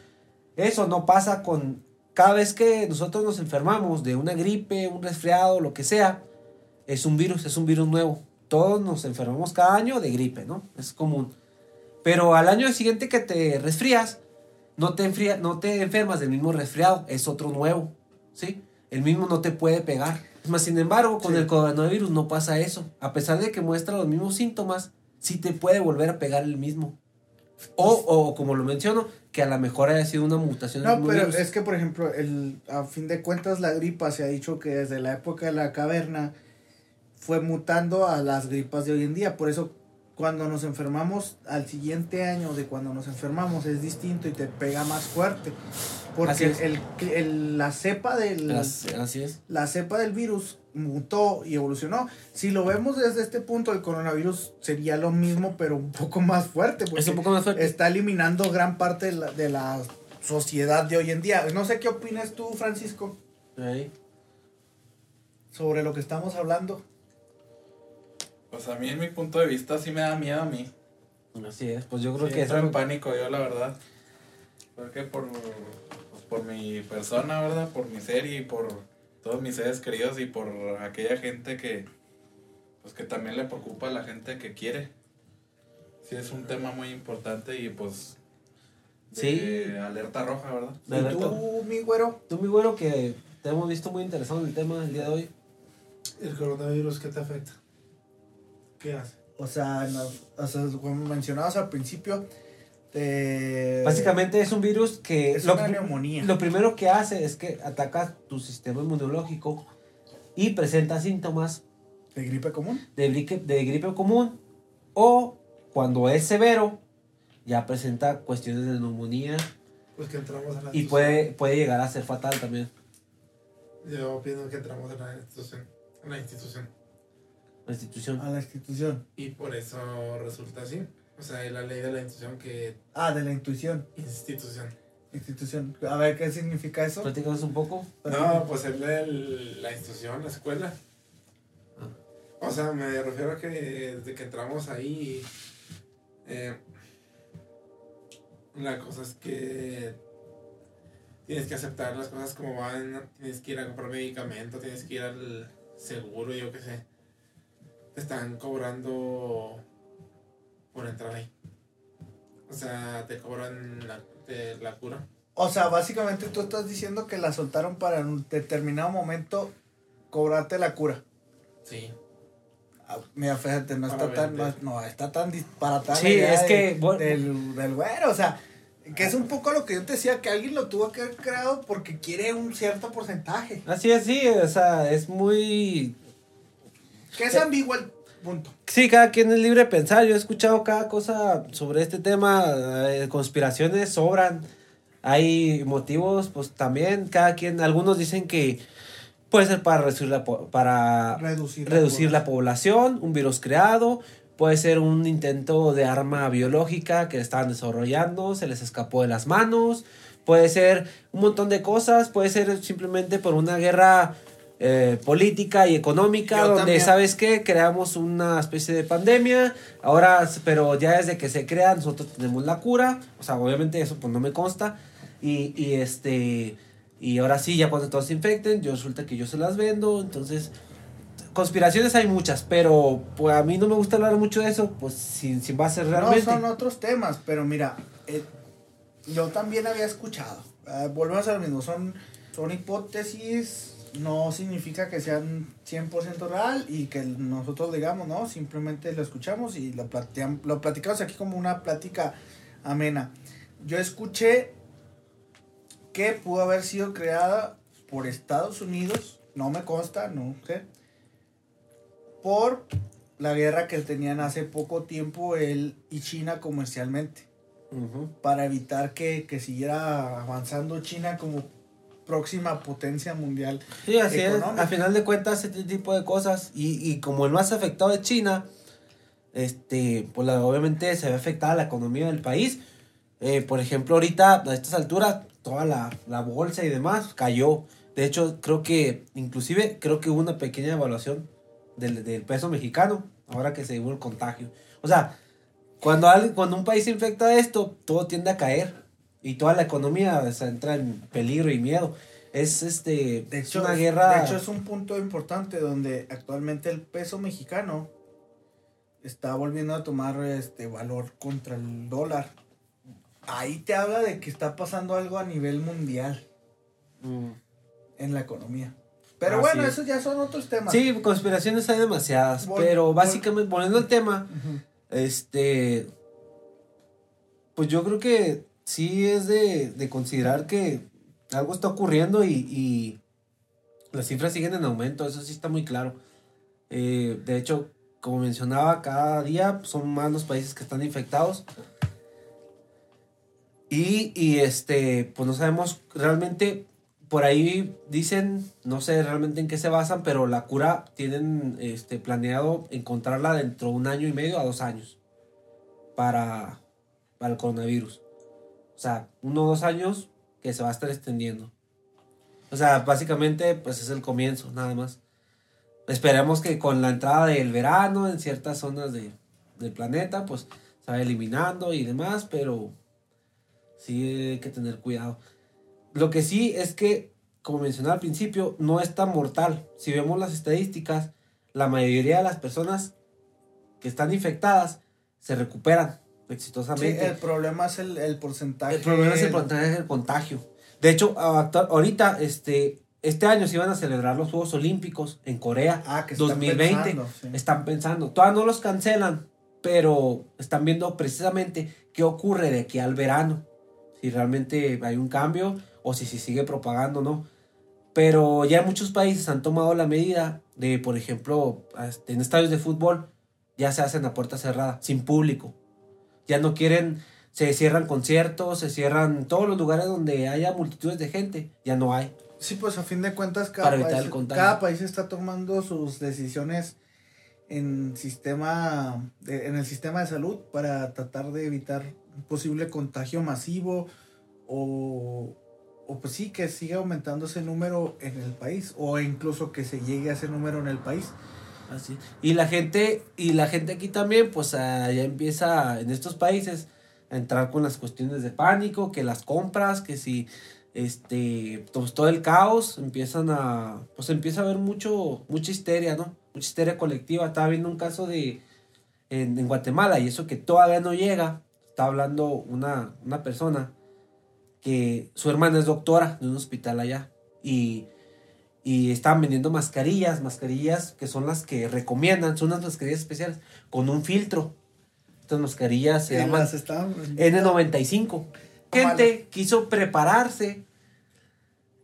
Eso no pasa con cada vez que nosotros nos enfermamos de una gripe, un resfriado, lo que sea, es un virus, es un virus nuevo. Todos nos enfermamos cada año de gripe, ¿no? Es común. Pero al año siguiente que te resfrías, no te, enfría- no te enfermas del mismo resfriado, es otro nuevo, ¿sí? El mismo no te puede pegar. Más sin embargo, con Sí. el coronavirus no pasa eso. A pesar de que muestra los mismos síntomas, sí te puede volver a pegar el mismo. O, o como lo menciono, que a lo mejor haya sido una mutación No, pero virus. es que, por ejemplo, el, a fin de cuentas, la gripa se ha dicho que desde la época de la caverna fue mutando a las gripas de hoy en día. Por eso, cuando nos enfermamos al siguiente año de cuando nos enfermamos es distinto y te pega más fuerte. Porque el, el- la cepa del, As- Así es. la cepa del virus mutó y evolucionó. Si lo vemos desde este punto, el coronavirus sería lo mismo, pero un poco más fuerte. Porque Es un poco más fuerte. está eliminando gran parte de la, de la sociedad de hoy en día. No sé qué opinas tú, Francisco, sobre lo que estamos hablando. Pues a mí, en mi punto de vista, sí me da miedo a mí. Así es. Pues yo creo Sí, que es entro en pánico yo, la verdad. Porque por, pues, por mi persona, ¿verdad? Por mi ser y por todos mis seres queridos y por aquella gente que, pues que también le preocupa a la gente que quiere. Sí, es un tema muy importante y pues... de Sí. alerta roja, ¿verdad? ¿Y alerta. tú, mi güero? Tú, mi güero, que te hemos visto muy interesado en el tema del día de hoy. ¿El coronavirus qué te afecta? ¿Qué hace? O sea, nos- o sea, como mencionabas al principio, te- Básicamente es un virus que es lo, una neumonía. lo primero que hace es que ataca tu sistema inmunológico y presenta síntomas ¿De gripe común? de gripe, de gripe común o cuando es severo ya presenta cuestiones de neumonía Pues que entramos en la y institución. puede, puede llegar a ser fatal también. Yo opino que entramos en la institución. En la institución. La institución. A la institución. Y por eso resulta así. O sea, es la ley de la institución que. Ah, de la intuición. Institución. Institución. A ver, ¿qué significa eso? Platícanos un poco. No, pues es la, la institución, la escuela. Ah. O sea, me refiero a que desde que entramos ahí. eh, la cosa es que tienes que aceptar las cosas como van, tienes que ir a comprar medicamento, tienes que ir al seguro, yo qué sé. Te están cobrando por entrar ahí. O sea, te cobran la, de la cura. O sea, básicamente tú estás diciendo que la soltaron para en un determinado momento cobrarte la cura. Sí. Ah, Mira, fíjate, no está tan, no, está tan disparatada. Sí, es de- que, bueno- del, del güero, o sea, que es un poco lo que yo te decía, que alguien lo tuvo que haber creado porque quiere un cierto porcentaje. Así es, sí, o sea, es muy... Que es Eh. ambiguo el punto. Sí, cada quien es libre de pensar. Yo he escuchado cada cosa sobre este tema. eh, conspiraciones sobran. Hay motivos, pues también. Cada quien, algunos dicen que puede ser para reducir la, para Reducir la reducir la población, un virus creado. Puede ser un intento de arma biológica que estaban desarrollando, se les escapó de las manos. Puede ser un montón de cosas. Puede ser simplemente por una guerra eh, política y económica, Yo donde, también. ¿sabes qué? Creamos una especie de pandemia. Ahora, pero ya desde que se crea, nosotros tenemos la cura. O sea, obviamente eso pues no me consta. Y, y este. Y ahora sí, ya cuando todos se infecten, yo resulta que yo se las vendo. Entonces, conspiraciones hay muchas, pero pues a mí no me gusta hablar mucho de eso, pues si, si va a ser realmente. No son otros temas, pero mira, eh, yo también había escuchado. eh, volvemos a lo mismo, son, son hipótesis, no significa que sean 100% real y que nosotros digamos, no, simplemente lo escuchamos y lo, platicam- lo platicamos aquí como una plática amena. Yo escuché que pudo haber sido creada por Estados Unidos, no me consta, no sé, por la guerra que tenían hace poco tiempo él y China comercialmente, para evitar que, que siguiera avanzando China como próxima potencia mundial. Sí, así es. económica. A final de cuentas, este tipo de cosas. Y, y como el más afectado es China, este, pues la- obviamente se ve afectada la economía del país. Eh, por ejemplo, ahorita, a estas alturas, toda la, la bolsa y demás cayó. De hecho, creo que, inclusive, creo que hubo una pequeña evaluación del, del peso mexicano, ahora que se dio el contagio. O sea, cuando, alguien- cuando un país se infecta de esto, todo tiende a caer. Y toda la economía o sea, entra en peligro y miedo. Es este De es hecho, una guerra. de hecho, es un punto importante donde actualmente el peso mexicano está volviendo a tomar este valor contra el dólar. Ahí te habla de que está pasando algo a nivel mundial Mm. en la economía. Pero bueno, es. esos ya son otros temas. Sí, conspiraciones hay demasiadas. Vol- pero básicamente, volviendo al tema, este. Pues yo creo que sí es de, de considerar que algo está ocurriendo y, y las cifras siguen en aumento, eso sí está muy claro. Eh, de hecho, como mencionaba, cada día son más los países que están infectados. Y, y este, pues no sabemos realmente, por ahí dicen, no sé realmente en qué se basan, pero la cura tienen este, planeado encontrarla dentro de un año y medio a dos años para, para el coronavirus. O sea, uno o dos años que se va a estar extendiendo. O sea, básicamente, pues es el comienzo, nada más. Esperemos que con la entrada del verano en ciertas zonas de, del planeta, pues se vaya eliminando y demás, pero sí hay que tener cuidado. Lo que sí es que, como mencionaba al principio, no es tan mortal. Si vemos las estadísticas, la mayoría de las personas que están infectadas se recuperan Sí, exitosamente. el problema es el, el porcentaje. El problema es el porcentaje del contagio. De hecho, ahorita, este, este año se iban a celebrar los Juegos Olímpicos en Corea. Ah, que están 2020. pensando, sí. Están pensando, todavía no los cancelan, pero están viendo precisamente qué ocurre de aquí al verano. Si realmente hay un cambio o si se sigue propagando, ¿no? Pero ya muchos países han tomado la medida de, por ejemplo, este, en estadios de fútbol, ya se hacen a puerta cerrada, sin público. Ya no quieren, se cierran conciertos, se cierran todos los lugares donde haya multitudes de gente, ya no hay. Sí, pues a fin de cuentas cada, país, cada país está tomando sus decisiones en sistema de- en el sistema de salud para tratar de evitar un posible contagio masivo o, o pues sí que siga aumentando ese número en el país o incluso que se llegue a ese número en el país. Así. Y la gente, y la gente aquí también, pues ya empieza en estos países a entrar con las cuestiones de pánico, que las compras, que si este pues, todo el caos empiezan a pues empieza a haber mucho mucha histeria no mucha histeria colectiva. Estaba viendo un caso de en, en Guatemala y eso que todavía no llega. Está hablando una, una persona que su hermana es doctora de un hospital allá y y estaban vendiendo mascarillas, mascarillas que son las que recomiendan, son unas mascarillas especiales con un filtro. Estas mascarillas se llaman las estaban- N95. Gente quiso prepararse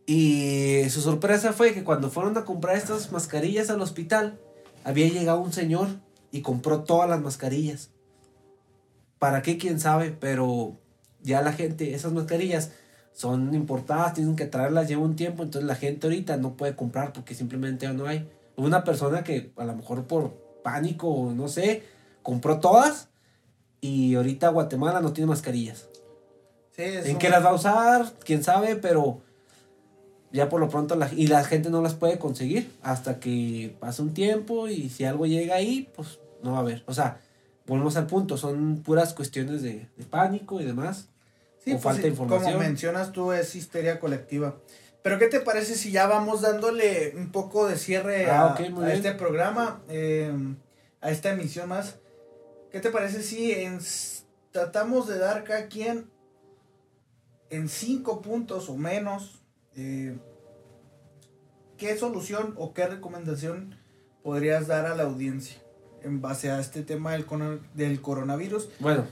y su sorpresa fue que cuando fueron a comprar estas mascarillas al hospital, había llegado un señor y compró todas las mascarillas. ¿Para qué? ¿Quién sabe? Pero ya la gente, esas mascarillas son importadas, tienen que traerlas, lleva un tiempo, entonces la gente ahorita no puede comprar porque simplemente no hay. Una persona que a lo mejor por pánico o no sé, compró todas y ahorita Guatemala no tiene mascarillas. Sí, ¿En qué las va a usar? ¿Quién sabe? Pero ya por lo pronto la, y la gente no las puede conseguir hasta que pase un tiempo y si algo llega ahí, pues no va a haber. O sea, volvemos al punto, son puras cuestiones de, de pánico y demás. Sí, o pues falta información. Como mencionas tú, es histeria colectiva. Pero ¿qué te parece si ya vamos dándole un poco de cierre Ah, a, ok, muy a este programa, eh, a esta emisión más? ¿Qué te parece si en- tratamos de dar cada quien en cinco puntos o menos eh, qué solución o qué recomendación podrías dar a la audiencia en base a este tema del, del coronavirus? Bueno,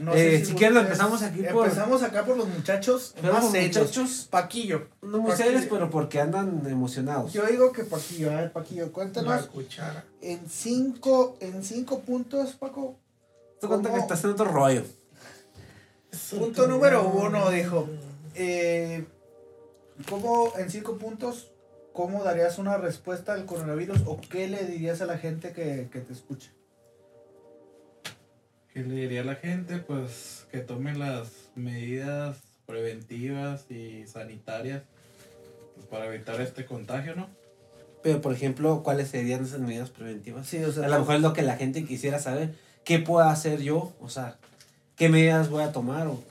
No Eh, si quieres lo empezamos aquí por- Empezamos acá por los muchachos Pero más los serios. muchachos- Paquillo. no muy serios, pero porque andan emocionados. Yo digo que Paquillo, a ver, Paquillo, La cuéntanos cuchara. en cinco, en cinco puntos, Paco. Te cuenta que estás en otro rollo. Punto número uno, dijo. Eh, ¿Cómo, en cinco puntos, cómo darías una respuesta al coronavirus o qué le dirías a la gente que, que te escucha? ¿Qué le diría a la gente? Pues que tome las medidas preventivas y sanitarias pues, para evitar este contagio, ¿no? Pero, por ejemplo, ¿cuáles serían esas medidas preventivas? Sí, o sea, A lo mejor es lo que la gente quisiera saber. ¿Qué puedo hacer yo? O sea, ¿qué medidas voy a tomar? O...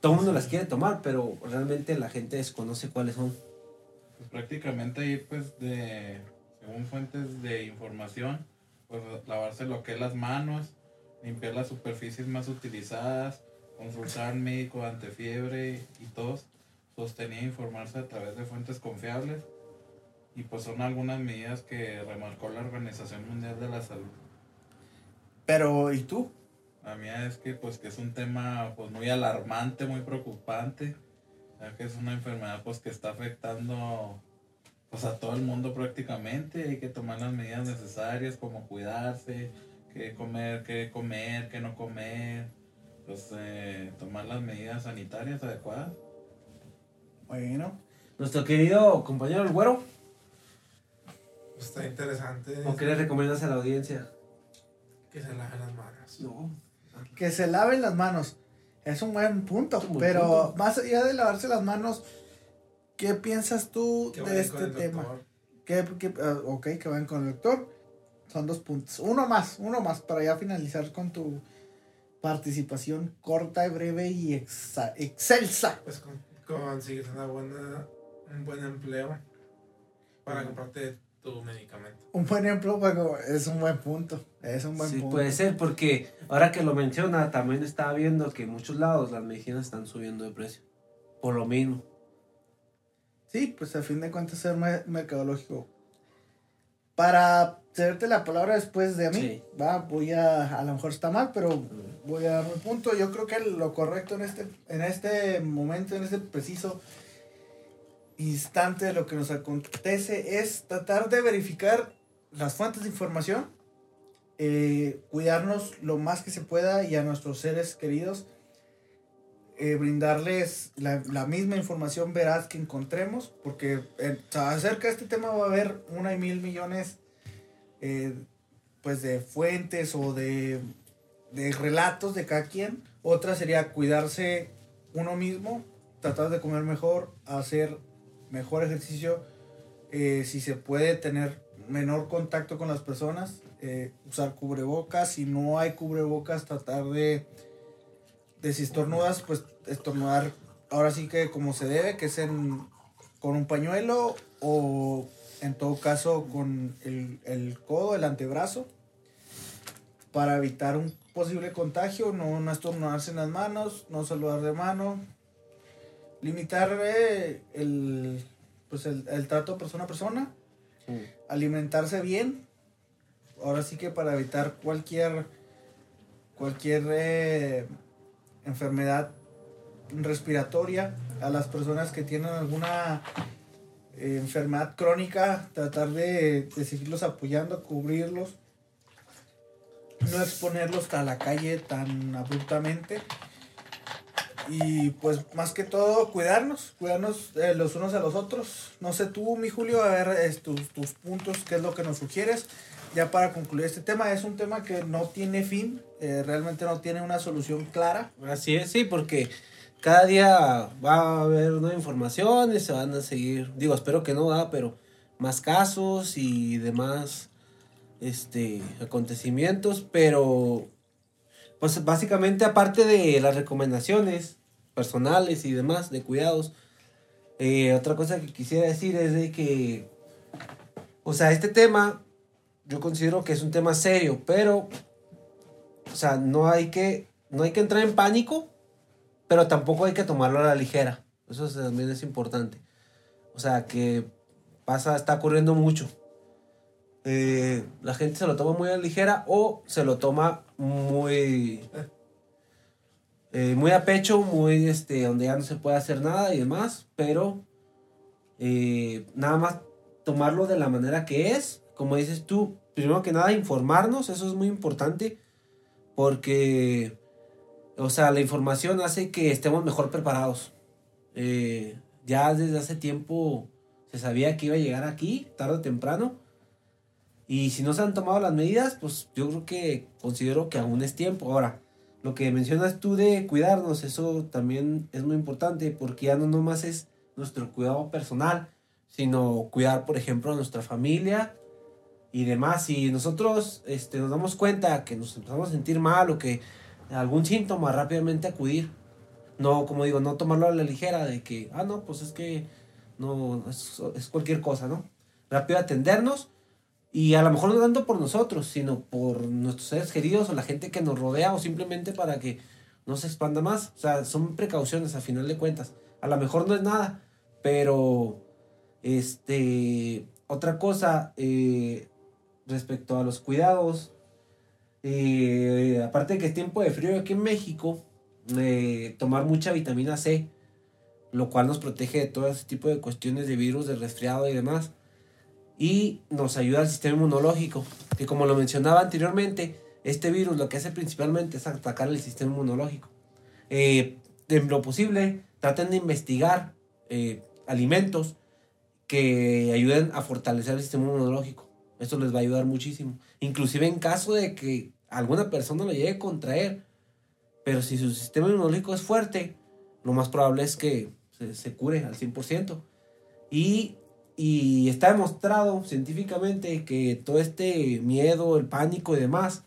Todo el mundo las quiere tomar, pero realmente la gente desconoce cuáles son. Pues prácticamente ahí pues de, según fuentes de información, pues lavarse lo que es las manos, limpiar las superficies más utilizadas, consultar al médico ante fiebre y tos, sostenía e informarse a través de fuentes confiables y pues son algunas medidas que remarcó la Organización Mundial de la Salud. Pero, ¿y tú? La mía es que pues que es un tema pues muy alarmante, muy preocupante, ya que es una enfermedad pues que está afectando pues a todo el mundo prácticamente, hay que tomar las medidas necesarias como cuidarse, qué comer, qué comer, qué no comer, pues eh, tomar las medidas sanitarias adecuadas. Bueno, Nuestro querido compañero el güero, Está interesante. ¿o qué le recomiendas a la audiencia? Que se laven las manos. No. que se laven las manos. Es un buen punto. Es un buen pero punto. más allá de lavarse las manos, ¿qué piensas tú Que de este el tema? ¿Qué, qué- ah, ok, que vayan con el doctor. Son dos puntos. Uno más, uno más para ya finalizar con tu participación corta, breve y exa- excelsa. Pues con, conseguir una buena, un buen empleo para comprarte tu medicamento. Un buen ejemplo, Paco, es un buen punto. Es un buen Sí, punto. puede ser, porque ahora que lo menciona, también estaba viendo que en muchos lados las medicinas están subiendo de precio. Por lo mismo. Sí, pues a fin de cuentas ser me- mercadológico. Para cederte la palabra después de mí, Sí. va, voy a, a lo mejor está mal, pero voy a dar mi punto. Yo creo que lo correcto en este, en este momento, en este preciso, instante de lo que nos acontece es tratar de verificar las fuentes de información, eh, cuidarnos lo más que se pueda y a nuestros seres queridos, eh, brindarles la, la misma información veraz que encontremos, porque eh, acerca de este tema va a haber una y mil millones eh, pues de fuentes o de, de relatos de cada quien. Otra sería cuidarse uno mismo, tratar de comer mejor, hacer mejor ejercicio, si se puede tener menor contacto con las personas, usar cubrebocas, si no hay cubrebocas, tratar de, de si estornudas, pues estornudar ahora sí que como se debe, que es en, con un pañuelo o en todo caso con el, el codo, el antebrazo, para evitar un posible contagio, no, no estornudarse en las manos, no saludar de mano, limitar eh, el, pues el, el trato persona a persona, alimentarse bien, ahora sí que para evitar cualquier, cualquier eh, enfermedad respiratoria, a las personas que tienen alguna eh, enfermedad crónica, tratar de, de seguirlos apoyando, cubrirlos, no exponerlos a la calle tan abruptamente. Y pues más que todo cuidarnos, cuidarnos eh, los unos a los otros. No sé tú, mi Julio, a ver es, tus, tus puntos, qué es lo que nos sugieres. Ya para concluir este tema, es un tema que no tiene fin, eh, realmente no tiene una solución clara. Así es, sí, porque cada día va a haber nueva información y se van a seguir, digo, espero que no, ¿verdad? pero más casos y demás este, acontecimientos, pero pues básicamente aparte de las recomendaciones personales y demás de cuidados, eh, otra cosa que quisiera decir es de que, o sea, este tema yo considero que es un tema serio, pero, o sea, no hay que, no hay que entrar en pánico, pero tampoco hay que tomarlo a la ligera. Eso también es importante. O sea, que pasa, está ocurriendo mucho. Eh, la gente se lo toma muy a la ligera o se lo toma muy eh, muy a pecho, muy este, donde ya no se puede hacer nada y demás, pero eh, nada más tomarlo de la manera que es, como dices tú, primero que nada informarnos, eso es muy importante, porque, o sea, la información hace que estemos mejor preparados. Eh, ya desde hace tiempo se sabía que iba a llegar aquí, tarde o temprano, y si no se han tomado las medidas, pues yo creo que considero que aún es tiempo. Ahora, lo que mencionas tú de cuidarnos, eso también es muy importante porque ya no nomás es nuestro cuidado personal, sino cuidar, por ejemplo, a nuestra familia y demás. Si nosotros este, nos damos cuenta que nos empezamos a sentir mal o que algún síntoma, rápidamente acudir. No, como digo, no tomarlo a la ligera de que, ah, no, pues es que no, es, es cualquier cosa, ¿no? Rápido atendernos y a lo mejor no tanto por nosotros, sino por nuestros seres queridos o la gente que nos rodea o simplemente para que no se expanda más. O sea, son precauciones a final de cuentas. A lo mejor no es nada, pero este otra cosa eh, respecto a los cuidados. eh, aparte de que es tiempo de frío aquí en México, eh, tomar mucha vitamina C, lo cual nos protege de todo ese tipo de cuestiones de virus, de resfriado y demás y nos ayuda al sistema inmunológico, que como lo mencionaba anteriormente, este virus lo que hace principalmente es atacar el sistema inmunológico. Eh, de lo posible, traten de investigar eh, alimentos que ayuden a fortalecer el sistema inmunológico. Esto les va a ayudar muchísimo. Inclusive en caso de que alguna persona lo llegue a contraer, pero si su sistema inmunológico es fuerte, lo más probable es que se, se cure al 100%. Y y está demostrado científicamente que todo este miedo, el pánico y demás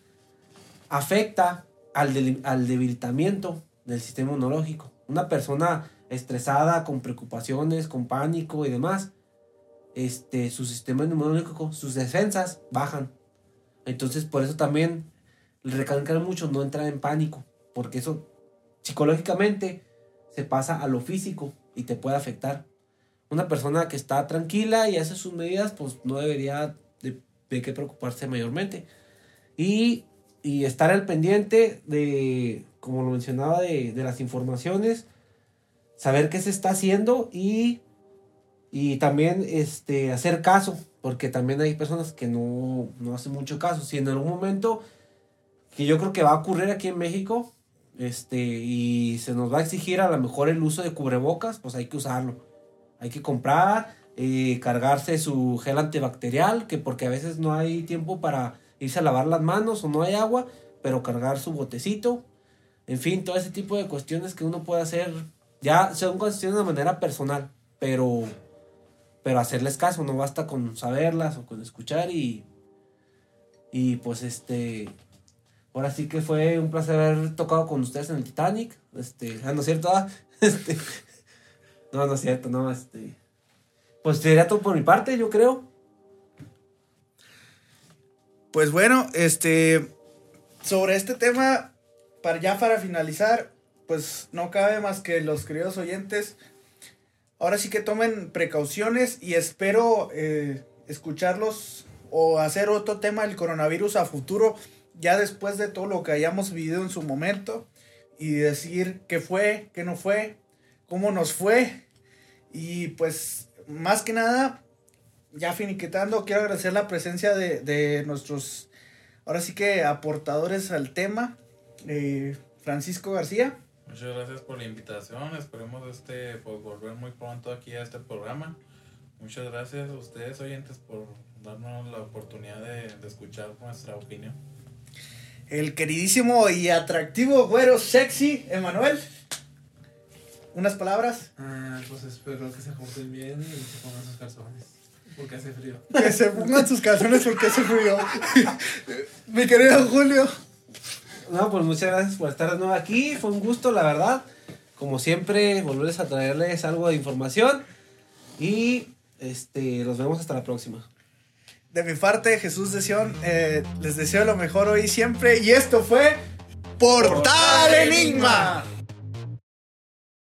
afecta al, del- al debilitamiento del sistema inmunológico. Una persona estresada, con preocupaciones, con pánico y demás, este, su sistema inmunológico, sus defensas bajan. Entonces, por eso también recalcar mucho no entrar en pánico, porque eso psicológicamente se pasa a lo físico y te puede afectar una persona que está tranquila y hace sus medidas, pues no debería de, de qué preocuparse mayormente. Y, y estar al pendiente de, como lo mencionaba, de, de las informaciones, saber qué se está haciendo y Y también este, hacer caso, porque también hay personas que no, no hacen mucho caso. Si en algún momento, que yo creo que va a ocurrir aquí en México, este, y se nos va a exigir a lo mejor el uso de cubrebocas, pues hay que usarlo. Hay que comprar, eh, cargarse su gel antibacterial, que porque a veces no hay tiempo para irse a lavar las manos o no hay agua, pero cargar su botecito. En fin, todo ese tipo de cuestiones que uno puede hacer, ya son cuestiones de manera personal, pero, pero hacerles caso, no basta con saberlas o con escuchar y, y pues este, ahora sí que fue un placer haber tocado con ustedes en el Titanic, este, ah, no es cierto, ah, este, no, no es cierto, no, este, pues sería todo por mi parte, yo creo. Pues bueno, este, sobre este tema, para ya para finalizar, pues no cabe más que los queridos oyentes, ahora sí que tomen precauciones y espero eh, escucharlos o hacer otro tema del coronavirus a futuro, ya después de todo lo que hayamos vivido en su momento y decir qué fue, qué no fue, cómo nos fue y pues más que nada, ya finiquetando, quiero agradecer la presencia de, de nuestros, ahora sí que aportadores al tema. Eh, Francisco García. Muchas gracias por la invitación. Esperemos este pues, volver muy pronto aquí a este programa. Muchas gracias a ustedes oyentes por darnos la oportunidad de, de escuchar nuestra opinión. El queridísimo y atractivo güero sexy, Emanuel. ¿Unas palabras? Ah, pues espero que se junten bien y se pongan sus calzones. Porque hace frío. Que se pongan sus calzones porque hace frío. Mi querido Julio. No, pues muchas gracias por estar de nuevo aquí. Fue un gusto, la verdad. Como siempre, volverles a traerles algo de información. Y este, los vemos hasta la próxima. De mi parte, Jesús de Sion, eh, les deseo lo mejor hoy y siempre. Y esto fue Portal Enigma.